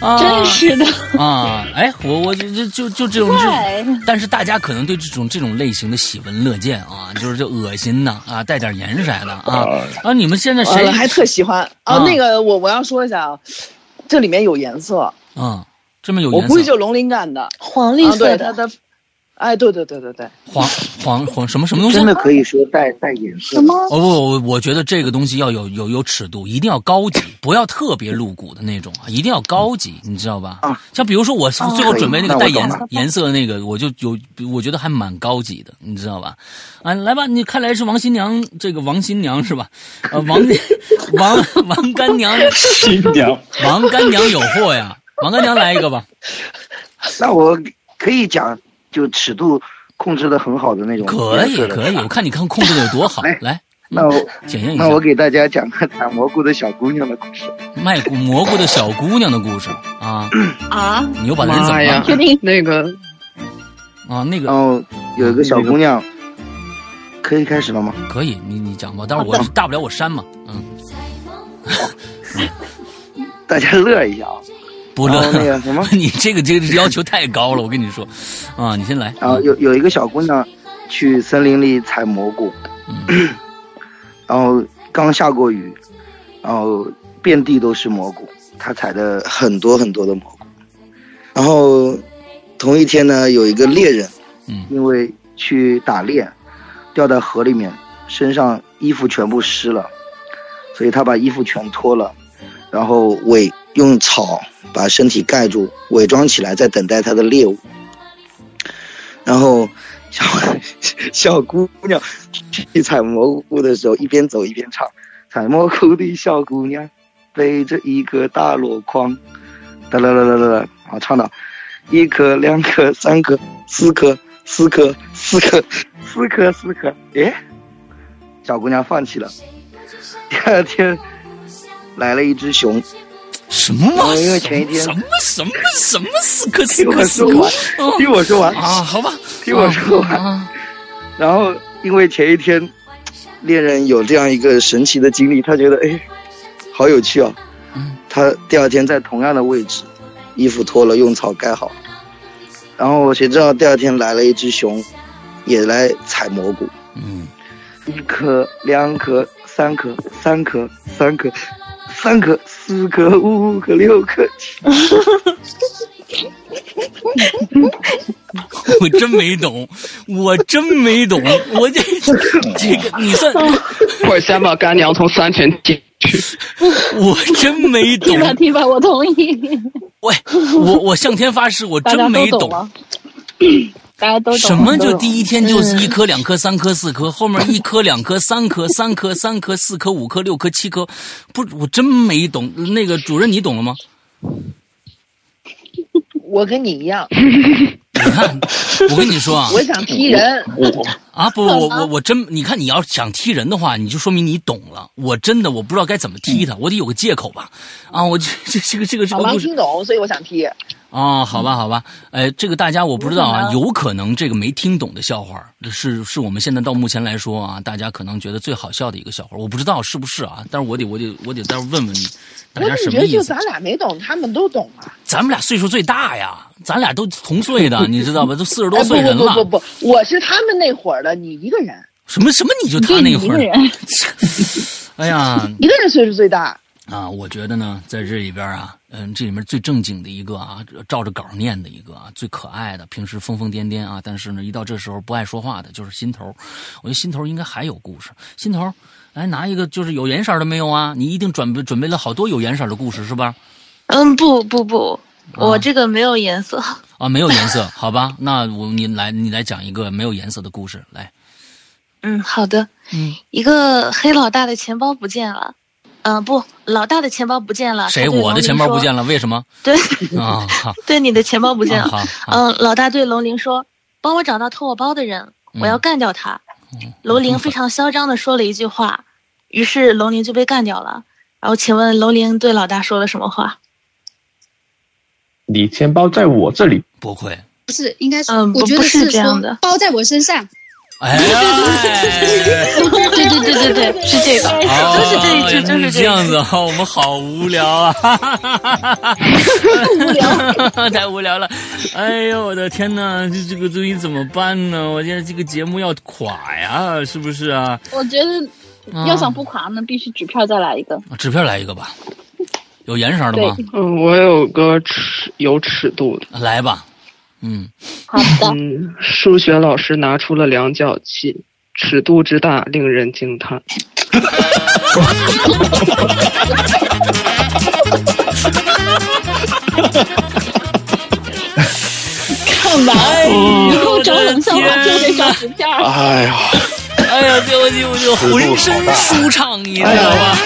啊，真是的啊！哎，我我就就就就这种这，但是大家可能对这种这种类型的喜闻乐见啊，就是这恶心呐啊，带点颜色的啊啊！你们现在谁还特喜欢啊？那个我我要说一下啊，这里面有颜色啊，这么有我估计就龙鳞感的黄绿色的，它的。哎，对对对对对，黄黄黄什么什么东西？真的可以说带带颜色？什么？哦不，我我觉得这个东西要有有有尺度，一定要高级，不要特别露骨的那种啊，一定要高级，你知道吧？啊，像比如说我最后准备那个带颜颜色的那个，我就有我觉得还蛮高级的，你知道吧？啊，来吧，你看来是王新娘，这个王新娘是吧？呃，王 王王干娘新娘，王干娘有货呀，王干娘来一个吧。那我可以讲。就尺度控制的很好的那种，可以可以，我看你看控制的有多好。来，那我检验一下。那我给大家讲个采蘑菇的小姑娘的故事。卖蘑菇的小姑娘的故事啊啊！你又把人怎么了？确定那个啊？那个。哦有一个小姑娘，可以开始了吗？可以，你你讲吧。但是我大不了我删嘛。嗯。大家乐一下啊。不乐那个什么，你这个这个要求太高了，我跟你说，啊，你先来。然后有有一个小姑娘去森林里采蘑菇，然后刚下过雨，然后遍地都是蘑菇，她采的很多很多的蘑菇。然后同一天呢，有一个猎人，嗯，因为去打猎，掉在河里面，身上衣服全部湿了，所以他把衣服全脱了，然后尾。用草把身体盖住，伪装起来，在等待他的猎物。然后，小小姑娘去采蘑菇的时候，一边走一边唱：“采蘑菇的小姑娘背着一个大箩筐，哒啦啦啦啦啦。”好，唱到一颗、两颗、三颗、四颗、四颗、四颗、四颗、四颗。哎，小姑娘放弃了。第二天来了一只熊。什么嘛？因为前一天什么什么什么四颗四颗四颗，听我说完啊，好吧，听我说完。然后因为前一天猎人有这样一个神奇的经历，他觉得哎，好有趣哦。他第二天在同样的位置，衣服脱了，用草盖好。然后谁知道第二天来了一只熊，也来采蘑菇。嗯，一颗，两颗，三颗，三颗，三颗。三颗、四颗、五颗、六颗。我真没懂，我真没懂，我这这个你算，我先把干娘从三天进去。我真没懂。听吧听吧，我同意。喂，我我向天发誓，我真没懂。大家都什么就第一天就是一颗两颗三颗四颗，后面一颗两颗三颗三颗三颗四颗五颗六颗七颗，不，我真没懂。那个主任你懂了吗？我跟你一样，你看，我跟你说啊，我想踢人。啊不，我我我真，你看你要想踢人的话，你就说明你懂了。我真的我不知道该怎么踢他，我得有个借口吧？啊，我这这这个这个这个我没听懂，所以我想踢。哦，好吧，好吧，哎，这个大家我不知道啊，有可能这个没听懂的笑话是是我们现在到目前来说啊，大家可能觉得最好笑的一个笑话，我不知道是不是啊，但是我得我得我得再问问你，大家什么意思？我觉得就咱俩没懂，他们都懂啊。咱们俩岁数最大呀，咱俩都同岁的，你知道吧？都四十多岁人了。不不不，我是他们那会儿的，你一个人。什么什么？你就他那会儿？哎呀，一个人岁数最大。啊，我觉得呢，在这里边啊，嗯，这里面最正经的一个啊，照着稿念的一个啊，最可爱的，平时疯疯癫癫啊，但是呢，一到这时候不爱说话的，就是心头。我觉得心头应该还有故事。心头，来拿一个，就是有颜色的没有啊？你一定准备准备了好多有颜色的故事是吧？嗯，不不不，我这个没有颜色 啊，没有颜色，好吧？那我你来，你来讲一个没有颜色的故事来。嗯，好的。嗯，一个黑老大的钱包不见了。嗯，不，老大的钱包不见了。谁？我的钱包不见了？为什么？对啊，对，你的钱包不见了。好，嗯，老大对龙鳞说：“帮我找到偷我包的人，我要干掉他。”龙鳞非常嚣张的说了一句话，于是龙鳞就被干掉了。然后，请问龙鳞对老大说了什么话？你钱包在我这里，不会，不是，应该是，嗯，我觉得是这样的，包在我身上。哎，对对对对对，是这个，就是这一句，就是这样子哈。我们好无聊啊，无聊，太无聊了。哎呦，我的天哪，这这个东西怎么办呢？我现在这个节目要垮呀，是不是啊？我觉得要想不垮呢，必须纸片再来一个。纸片来一个吧，有颜色的吗？嗯，我有个尺有尺度的，来吧。嗯，好的。嗯，数学老师拿出了量角器，尺度之大令人惊叹。看完以后找冷笑话就得找纸片。哎呀，哎呀，我就我就浑身舒畅，你知道吧？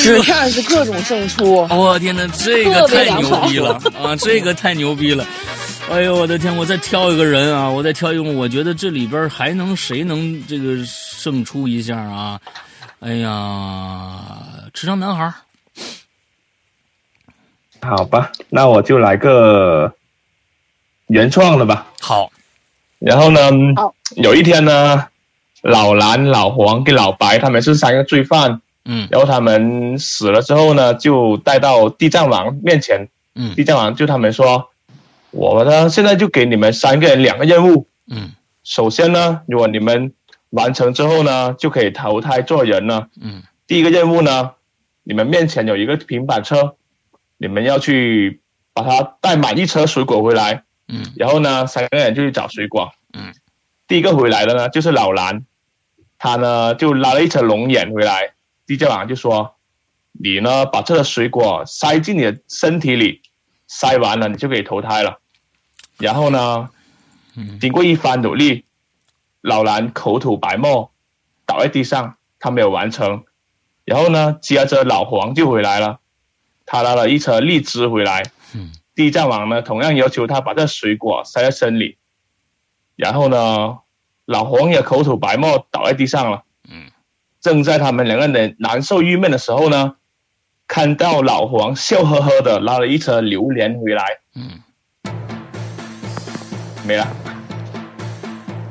纸片是各种胜出。我天哪，这个太牛逼了啊！这个太牛逼了。哎呦我的天！我再挑一个人啊！我再挑一个，我觉得这里边还能谁能这个胜出一下啊？哎呀，池上男孩。好吧，那我就来个原创的吧。好。然后呢？有一天呢，老蓝、老黄跟老白他们是三个罪犯。嗯。然后他们死了之后呢，就带到地藏王面前。嗯。地藏王就他们说。我呢，现在就给你们三个人两个任务。嗯，首先呢，如果你们完成之后呢，就可以投胎做人了。嗯，第一个任务呢，你们面前有一个平板车，你们要去把它带满一车水果回来。嗯，然后呢，三个人就去找水果。嗯，第一个回来的呢，就是老蓝，他呢就拉了一车龙眼回来。地教王就说：“你呢，把这个水果塞进你的身体里。”塞完了，你就可以投胎了。然后呢，经过一番努力，老蓝口吐白沫，倒在地上，他没有完成。然后呢，接着老黄就回来了，他拉了一车荔枝回来。地藏王呢，同样要求他把这水果塞在身里。然后呢，老黄也口吐白沫，倒在地上了。正在他们两个人难受郁闷的时候呢。看到老黄笑呵呵的拉了一车榴莲回来，嗯，没了。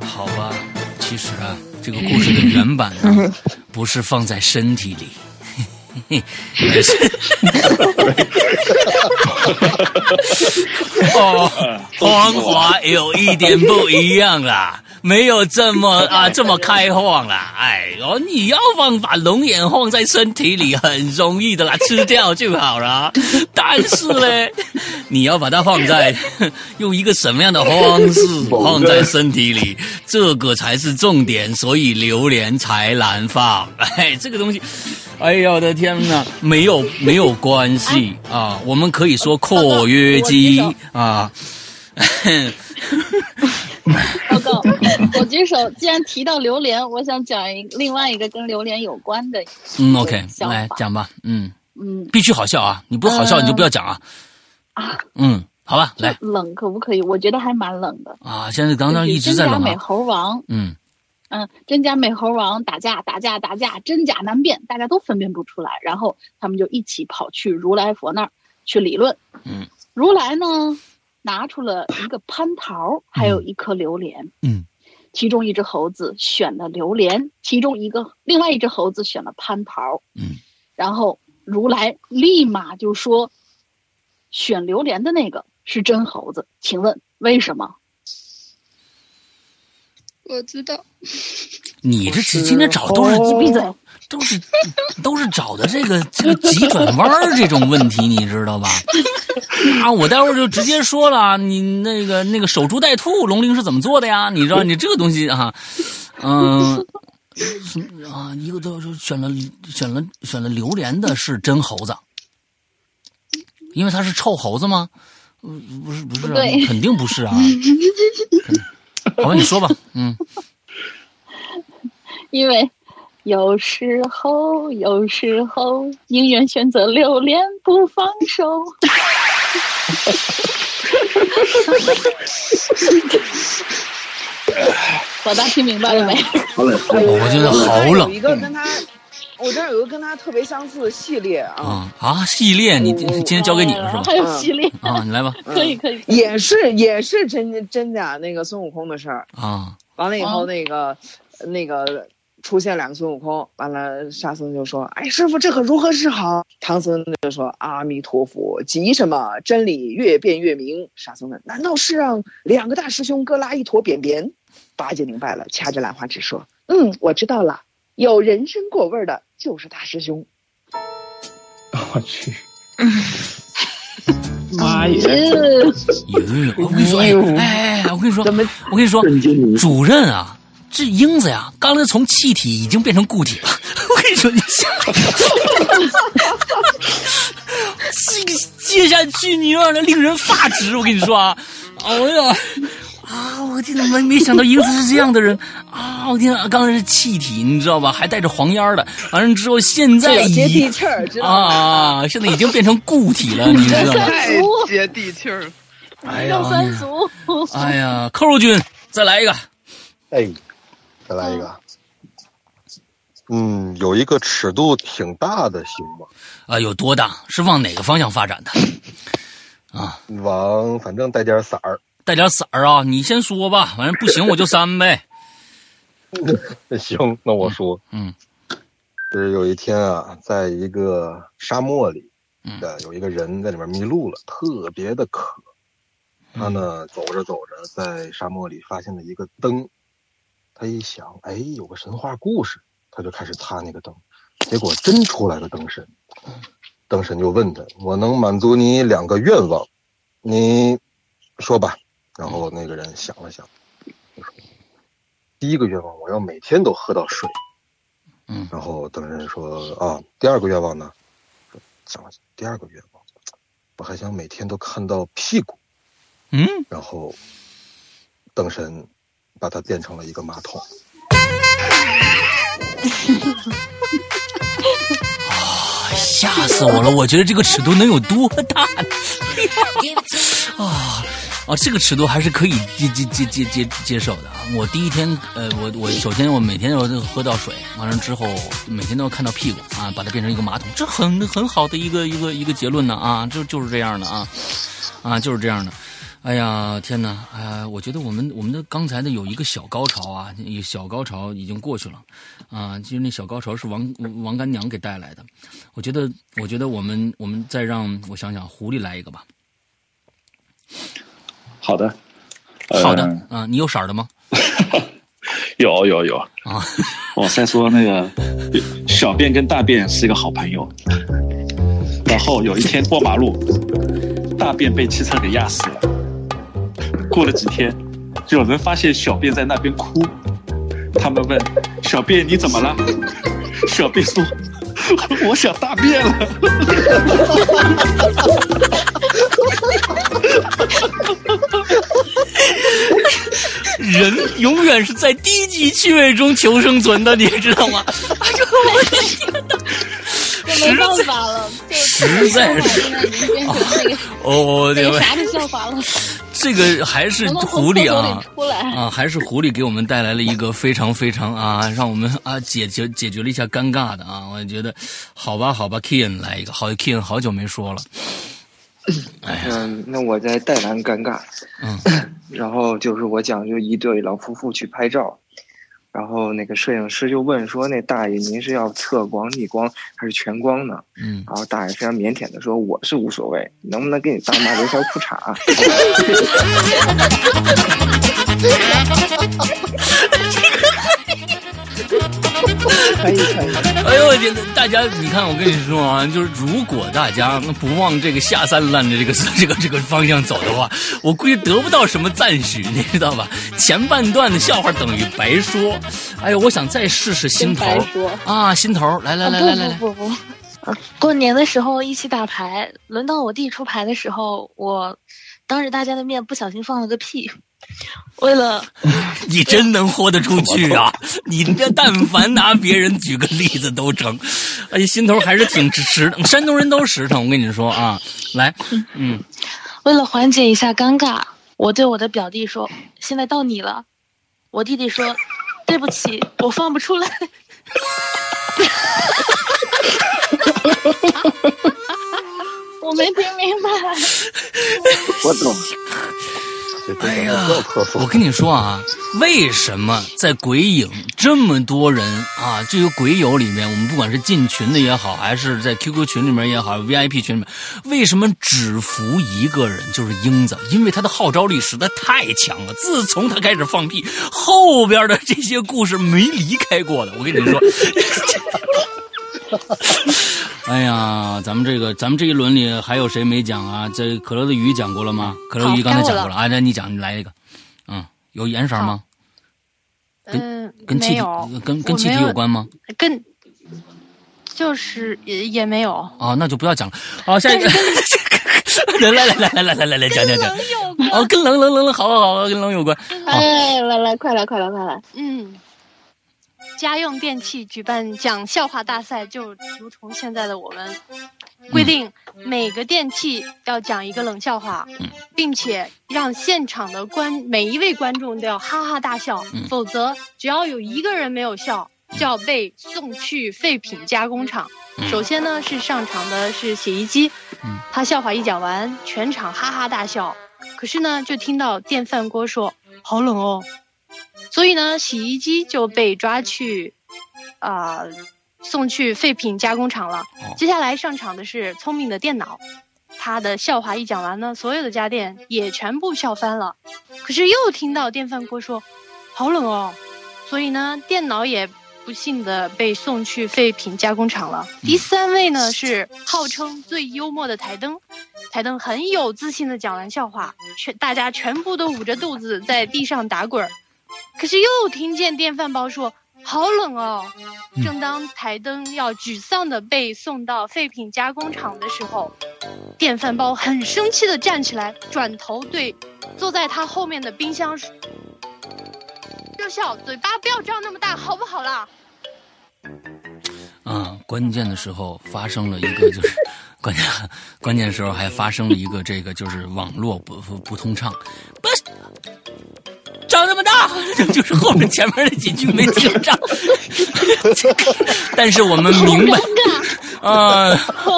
好吧，其实啊，这个故事的原版呢，不是放在身体里，哦，光华有一点不一样啦。没有这么啊，这么开放啦！哎哦，你要放把龙眼放在身体里很容易的啦，吃掉就好了。但是呢，你要把它放在用一个什么样的方式放在身体里，这个才是重点。所以榴莲才难放。哎，这个东西，哎呀，我的天哪，没有没有关系啊，我们可以说括约肌啊。报告，我举手。既然提到榴莲，我想讲一另外一个跟榴莲有关的。嗯，OK，来讲吧。嗯嗯，必须好笑啊！你不好笑你就不要讲啊。啊，嗯，好吧，来冷可不可以？我觉得还蛮冷的啊。现在刚刚一直在冷。美猴王，嗯嗯，真假美猴王打架打架打架，真假难辨，大家都分辨不出来。然后他们就一起跑去如来佛那儿去理论。嗯，如来呢拿出了一个蟠桃，还有一颗榴莲。嗯，其中一只猴子选了榴莲，其中一个另外一只猴子选了蟠桃。嗯，然后如来立马就说，选榴莲的那个。是真猴子，请问为什么？我知道。你这今天找的都是闭嘴，都是都是找的这个这个急转弯这种问题，你知道吧？啊，我待会儿就直接说了，你那个那个守株待兔龙鳞是怎么做的呀？你知道你这个东西啊，嗯，啊，一个都选了选了选了榴莲的是真猴子，因为他是臭猴子吗？不不是不是，肯定不是啊！好吧，你说吧，嗯。因为有时候，有时候宁愿选择留恋不放手。老大听明白了没？我觉得好冷。一个跟他。我这儿有个跟他特别相似的系列啊啊！系列，你今天交给你了是吧？还有系列啊，你来吧。可以可以，也是也是真真假那个孙悟空的事儿啊。完了以后，那个那个出现两个孙悟空，完了沙僧就说：“哎，师傅，这可如何是好？”唐僧就说：“阿弥陀佛，急什么？真理越辩越明。”沙僧问：“难道是让两个大师兄各拉一坨便便？”八戒明白了，掐着兰花指说：“嗯，我知道了。”有人参果味的，就是大师兄。我去，妈耶！我跟你说，哎，我跟你说，我跟你说，主任啊，这英子呀，刚才从气体已经变成固体了。我跟你说，你下，这个接下去你有点令人发指。我跟你说啊，哎呀。啊！我天哪，没没想到英子是这样的人啊！我天哪，刚才是气体，你知道吧？还带着黄烟的。完了之后，现在接地气儿，知道啊！现在已经变成固体了，你知道吗？太接地气儿。哎呀，三俗。哎呀，扣肉君，再来一个。哎，再来一个。嗯，有一个尺度挺大的，行吗？啊，有多大？是往哪个方向发展的？啊，往反正带点色儿。带点色儿啊！你先说吧，反正不行我就删呗。行，那我说，嗯，就是有一天啊，在一个沙漠里，的有一个人在里面迷路了，特别的渴。他呢，走着走着，在沙漠里发现了一个灯。他一想，哎，有个神话故事，他就开始擦那个灯。结果真出来了灯神。灯神就问他：“我能满足你两个愿望，你说吧。”然后那个人想了想，说：“第一个愿望，我要每天都喝到水。”嗯。然后等人说：“啊，第二个愿望呢？”想了想，第二个愿望，我还想每天都看到屁股。嗯。然后，灯神把它变成了一个马桶。吓死我了！我觉得这个尺度能有多大？啊！啊，这个尺度还是可以接接接接接接受的啊！我第一天，呃，我我首先我每天要喝到水，完了之后每天都要看到屁股啊，把它变成一个马桶，这很很好的一个一个一个结论呢啊，就就是这样的啊，啊就是这样的。哎呀天哪！哎呀，我觉得我们我们的刚才的有一个小高潮啊，小高潮已经过去了啊，其实那小高潮是王王干娘给带来的。我觉得我觉得我们我们再让我想想，狐狸来一个吧。好的，好的啊，你有色儿的吗？有有有啊！我在说那个小便跟大便是一个好朋友。然后有一天过马路，大便被汽车给压死了。过了几天，有人发现小便在那边哭，他们问小便你怎么了？小便说我想大便了。人永远是在低级趣味中求生存的，你知道吗？哎 呦我的天哪！没办法了，实在是哦，没啥的笑话了。这个还是狐狸啊啊，还是狐狸给我们带来了一个非常非常啊，让我们啊解决解决了一下尴尬的啊。我觉得好吧，好吧，Ken 来一个，好，Ken 好久没说了。嗯，那我在带来尴尬。嗯，然后就是我讲，就一对老夫妇去拍照，然后那个摄影师就问说：“那大爷，您是要侧光、逆光还是全光呢？”嗯，然后大爷非常腼腆的说：“我是无所谓，能不能给你大妈留条裤衩？” 可 以可以。哎呦我天！大家，你看，我跟你说啊，就是如果大家不往这个下三滥的这个这个这个方向走的话，我估计得不到什么赞许，你知道吧？前半段的笑话等于白说。哎呦，我想再试试心头啊，心头，来来来来来来。不不不，过年的时候一起打牌，轮到我弟出牌的时候，我当着大家的面不小心放了个屁。为了 你真能豁得出去啊！你这但凡拿别人举个例子都成，哎，心头还是挺实诚。山东人都实诚，我跟你说啊，来，嗯，为了缓解一下尴尬，我对我的表弟说：“现在到你了。”我弟弟说：“对不起，我放不出来。”我没听明白。我懂。哎呀，我跟你说啊，为什么在鬼影这么多人啊，这个鬼友里面，我们不管是进群的也好，还是在 QQ 群里面也好，VIP 群里面，为什么只服一个人，就是英子？因为他的号召力实在太强了。自从他开始放屁，后边的这些故事没离开过的。我跟你说。哎呀，咱们这个，咱们这一轮里还有谁没讲啊？这可乐的鱼讲过了吗？可乐鱼刚才讲过了啊，那你讲，你来一个，嗯，有颜色吗？嗯，跟气体，跟跟气体有关吗？跟，就是也也没有。啊，那就不要讲了。好，下一个，来来来来来来来来来讲讲讲。哦，跟冷冷冷冷，好好好，跟冷有关。哎，来来，快来快来快来，嗯。家用电器举办讲笑话大赛，就如同现在的我们规定，每个电器要讲一个冷笑话，并且让现场的观每一位观众都要哈哈大笑，否则只要有一个人没有笑，就要被送去废品加工厂。首先呢是上场的是洗衣机，他笑话一讲完，全场哈哈大笑，可是呢就听到电饭锅说：“好冷哦。”所以呢，洗衣机就被抓去，啊，送去废品加工厂了。接下来上场的是聪明的电脑，他的笑话一讲完呢，所有的家电也全部笑翻了。可是又听到电饭锅说：“好冷哦。”所以呢，电脑也不幸的被送去废品加工厂了。第三位呢是号称最幽默的台灯，台灯很有自信的讲完笑话，全大家全部都捂着肚子在地上打滚儿。可是又听见电饭煲说：“好冷哦！”正当台灯要沮丧的被送到废品加工厂的时候，电饭煲很生气的站起来，转头对坐在他后面的冰箱说：“热笑，嘴巴不要张那么大，好不好啦？”啊，关键的时候发生了一个，就是关键 关键时候还发生了一个这个，就是网络不不不通畅，不。长这么大，就是后面前面那几句没听上。但是我们明白，啊，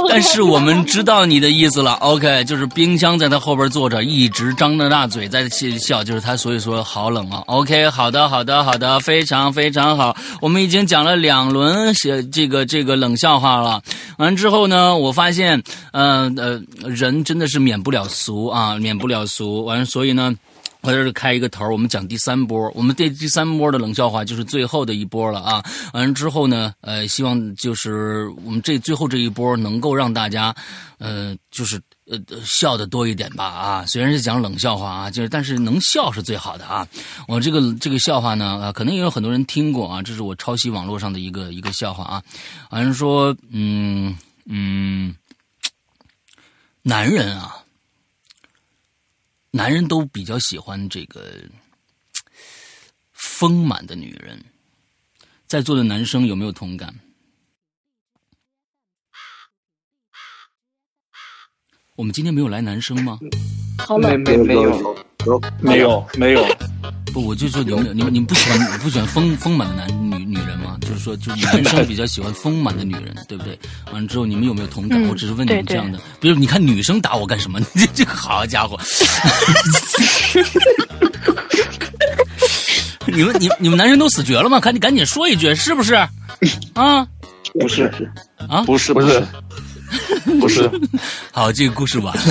但是我们知道你的意思了。OK，就是冰箱在他后边坐着，一直张着大嘴在笑，就是他所以说好冷啊。OK，好的，好的，好的，非常非常好。我们已经讲了两轮写这个这个冷笑话了。完之后呢，我发现，呃呃，人真的是免不了俗啊，免不了俗。完，所以呢。我在这开一个头，我们讲第三波，我们这第三波的冷笑话就是最后的一波了啊！完了之后呢，呃，希望就是我们这最后这一波能够让大家，呃，就是呃笑的多一点吧啊！虽然是讲冷笑话啊，就是但是能笑是最好的啊！我这个这个笑话呢，呃，可能也有很多人听过啊，这是我抄袭网络上的一个一个笑话啊，好像说，嗯嗯，男人啊。男人都比较喜欢这个丰满的女人。在座的男生有没有同感？我们今天没有来男生吗？没没没有。有没有没有。不，我就说你们你们你们不喜欢不喜欢丰丰满的男女女人吗？就是说，就是男生 比较喜欢丰满的女人，对不对？完了之后，你们有没有同感？我只是问你们这样的。比如，你看女生打我干什么？这这个好家伙！你们你你们男人都死绝了吗？赶紧赶紧说一句，是不是？啊？不是啊？不是不是不是。好，这个故事完了。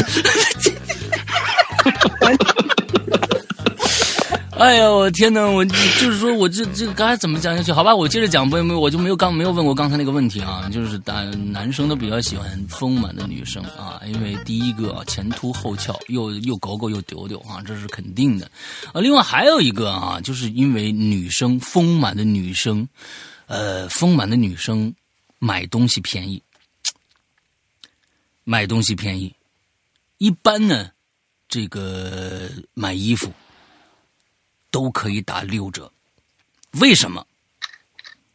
哎呀，我天哪！我就是说，我这这刚才怎么讲下去？好吧，我接着讲。不，没，我就没有刚没有问过刚才那个问题啊。就是男男生都比较喜欢丰满的女生啊，因为第一个前凸后翘，又又狗狗又丢丢啊，这是肯定的。啊，另外还有一个啊，就是因为女生丰满的女生，呃，丰满的女生买东西便宜，买东西便宜。一般呢，这个买衣服。都可以打六折，为什么？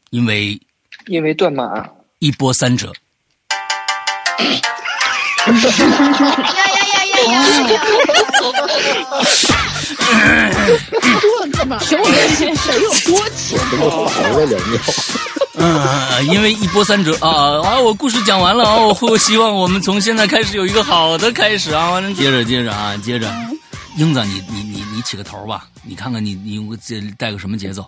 因为因为断码，一波三折。呀呀呀呀呀！段子谁有多钱？嗯，因为一波三折啊！啊，我故事讲完了啊！我会希望我们从现在开始有一个好的开始啊！接着接着啊，接着。英子，你你你你起个头吧，你看看你你这带个什么节奏？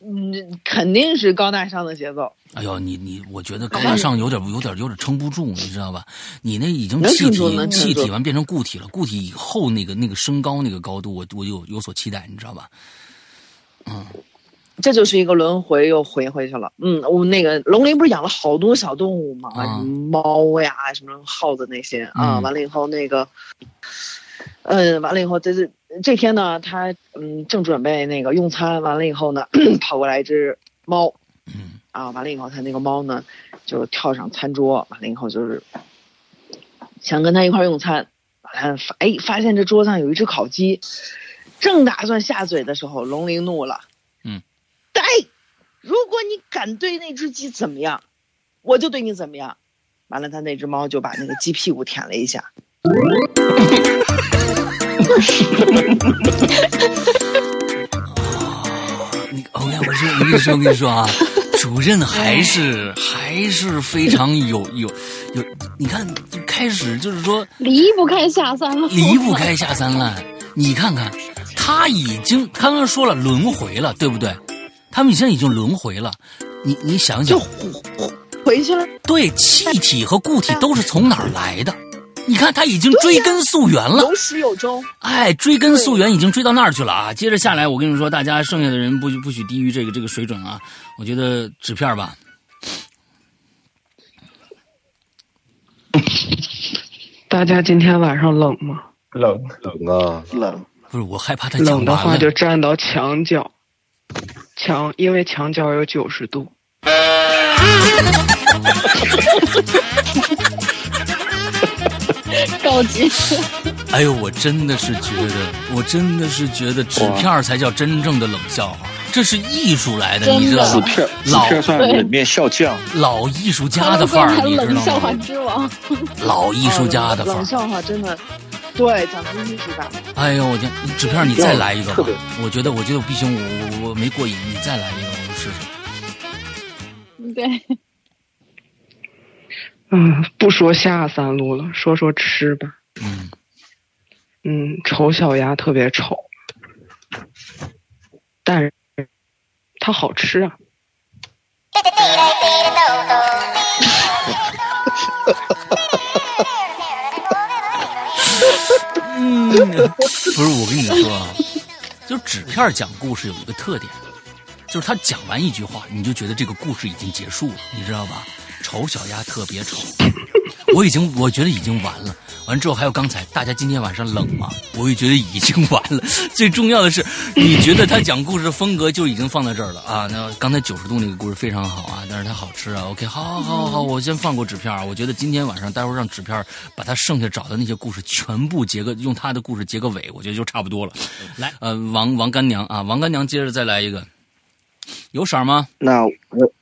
嗯，肯定是高大上的节奏。哎呦，你你，我觉得高大上有点有点有点撑不住，你知道吧？你那已经气体气体完变成固体了，固体以后那个那个升高那个高度，我我有有所期待，你知道吧？嗯，这就是一个轮回，又回回去了。嗯，我那个龙鳞不是养了好多小动物吗？猫呀，什么耗子那些啊，完了以后那个。嗯，完了以后，这是这天呢，他嗯正准备那个用餐，完了以后呢，跑过来一只猫，嗯。啊，完了以后，他那个猫呢就跳上餐桌，完了以后就是想跟他一块用餐，完了发哎发现这桌上有一只烤鸡，正打算下嘴的时候，龙鳞怒了，嗯，呆，如果你敢对那只鸡怎么样，我就对你怎么样，完了他那只猫就把那个鸡屁股舔了一下。你欧阳，我说，我跟你说，我跟你说啊，主任还是还是非常有有有，你看，开始就是说离不开下三滥，离不开下三滥。你看看，他已经刚刚说了轮回了，对不对？他们现在已经轮回了，你你想想，回去了。对，气体和固体都是从哪儿来的？你看，他已经追根溯源了，有始有终。哎，追根溯源已经追到那儿去了啊！接着下来，我跟你说，大家剩下的人不不许低于这个这个水准啊！我觉得纸片吧。大家今天晚上冷吗？冷冷啊，冷。不是，我害怕他冷的话就站到墙角，墙因为墙角有九十度。高级。哎呦，我真的是觉得，我真的是觉得纸片才叫真正的冷笑话，这是艺术来的，你知道吗？纸片，算冷面笑匠，老艺术家的范儿，你知道吗？笑话之王，老艺术家的范儿。冷笑话真的，对，讲究艺术感。哎呦，我天，纸片，你再来一个吧！我觉得，我觉得不行，我我我没过瘾，你再来一个，我试试。对。嗯，不说下三路了，说说吃吧。嗯，嗯，丑小鸭特别丑，但是它好吃啊。嗯，不是我跟你说啊，就纸片讲故事有一个特点，就是他讲完一句话，你就觉得这个故事已经结束了，你知道吧？丑小鸭特别丑，我已经我觉得已经完了。完之后还有刚才大家今天晚上冷吗？我也觉得已经完了。最重要的是，你觉得他讲故事的风格就已经放在这儿了啊？那刚才九十度那个故事非常好啊，但是它好吃啊。OK，好好好好好，我先放过纸片啊。我觉得今天晚上待会儿让纸片把他剩下找的那些故事全部结个用他的故事结个尾，我觉得就差不多了。来，呃，王王干娘啊，王干娘接着再来一个，有色吗？那我。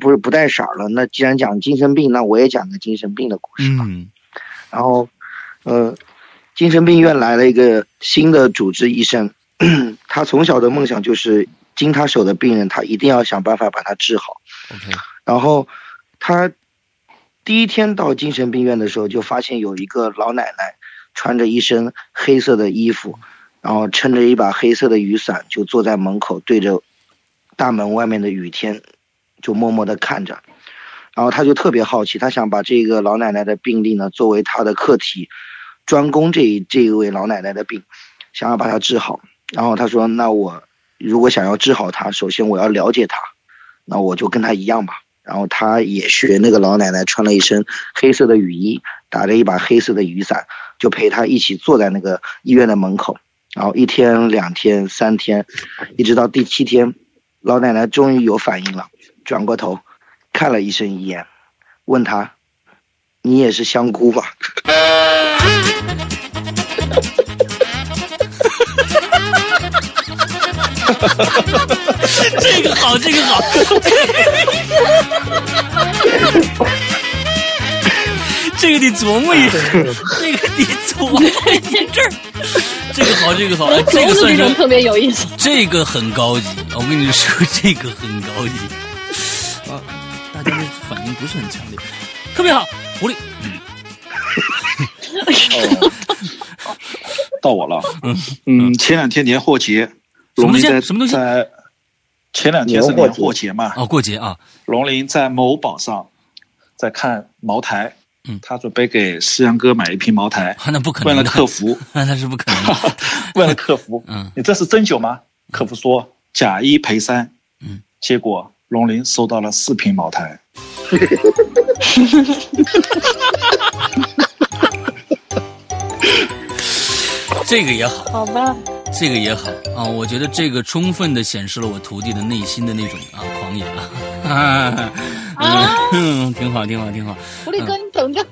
不是不带色儿了。那既然讲精神病，那我也讲个精神病的故事吧。嗯，然后，呃，精神病院来了一个新的主治医生，他从小的梦想就是经他手的病人，他一定要想办法把他治好。然后他第一天到精神病院的时候，就发现有一个老奶奶穿着一身黑色的衣服，然后撑着一把黑色的雨伞，就坐在门口对着大门外面的雨天，就默默的看着。然后他就特别好奇，他想把这个老奶奶的病例呢作为他的课题，专攻这一这一位老奶奶的病，想要把她治好。然后他说：“那我如果想要治好她，首先我要了解她，那我就跟她一样吧。”然后他也学那个老奶奶，穿了一身黑色的雨衣，打着一把黑色的雨伞，就陪她一起坐在那个医院的门口。然后一天、两天、三天，一直到第七天，老奶奶终于有反应了，转过头。看了医生一眼，问他：“你也是香菇吧？” 这个好，这个好，这个得琢磨一下，这个得琢磨一阵儿。这个好，这个好，这个算是特别有意思。这个很高级，我跟你说，这个很高级。大家的反应不是很强烈，特别好，狐狸。到我了，嗯嗯，前两天年货节，龙林在什么东西？在前两天是年货节嘛？哦，过节啊！龙林在某宝上在看茅台，嗯，他准备给思阳哥买一瓶茅台，那不可能。问了客服，那是不可能。问了客服，嗯，你这是真酒吗？客服说假一赔三，嗯，结果。龙鳞收到了四瓶茅台，这个也好，好吧，这个也好啊，我觉得这个充分的显示了我徒弟的内心的那种啊狂野 啊，嗯，挺好，挺好，挺好。狐狸哥，你等着。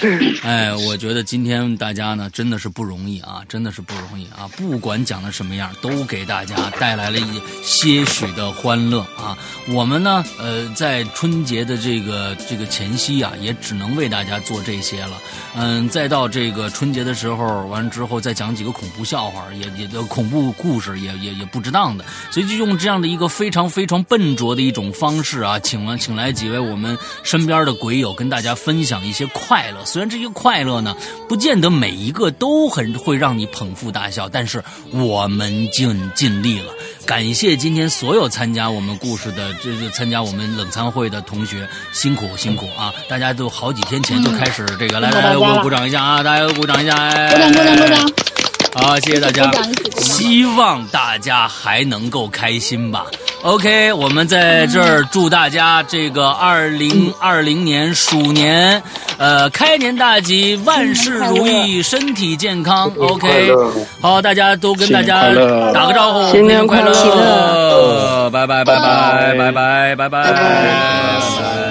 哎，我觉得今天大家呢真的是不容易啊，真的是不容易啊！不管讲的什么样，都给大家带来了一些许的欢乐啊。我们呢，呃，在春节的这个这个前夕啊，也只能为大家做这些了。嗯，再到这个春节的时候，完之后再讲几个恐怖笑话，也也的恐怖故事，也也也不值当的。所以就用这样的一个非常非常笨拙的一种方式啊，请了请来几位我们身边的鬼友，跟大家分享一些快乐。虽然这些快乐呢，不见得每一个都很会让你捧腹大笑，但是我们尽尽力了。感谢今天所有参加我们故事的，这就参加我们冷餐会的同学，辛苦辛苦啊！大家都好几天前就开始这个，来来来，我鼓掌一下啊！大家鼓掌一下，哎，鼓掌鼓掌鼓掌！好，谢谢大家，希望大家还能够开心吧。OK，我们在这儿祝大家这个二零二零年鼠年，呃，开年大吉，万事如意，身体健康。OK，好，大家都跟大家打个招呼，新年快乐，拜拜拜拜拜拜拜拜拜。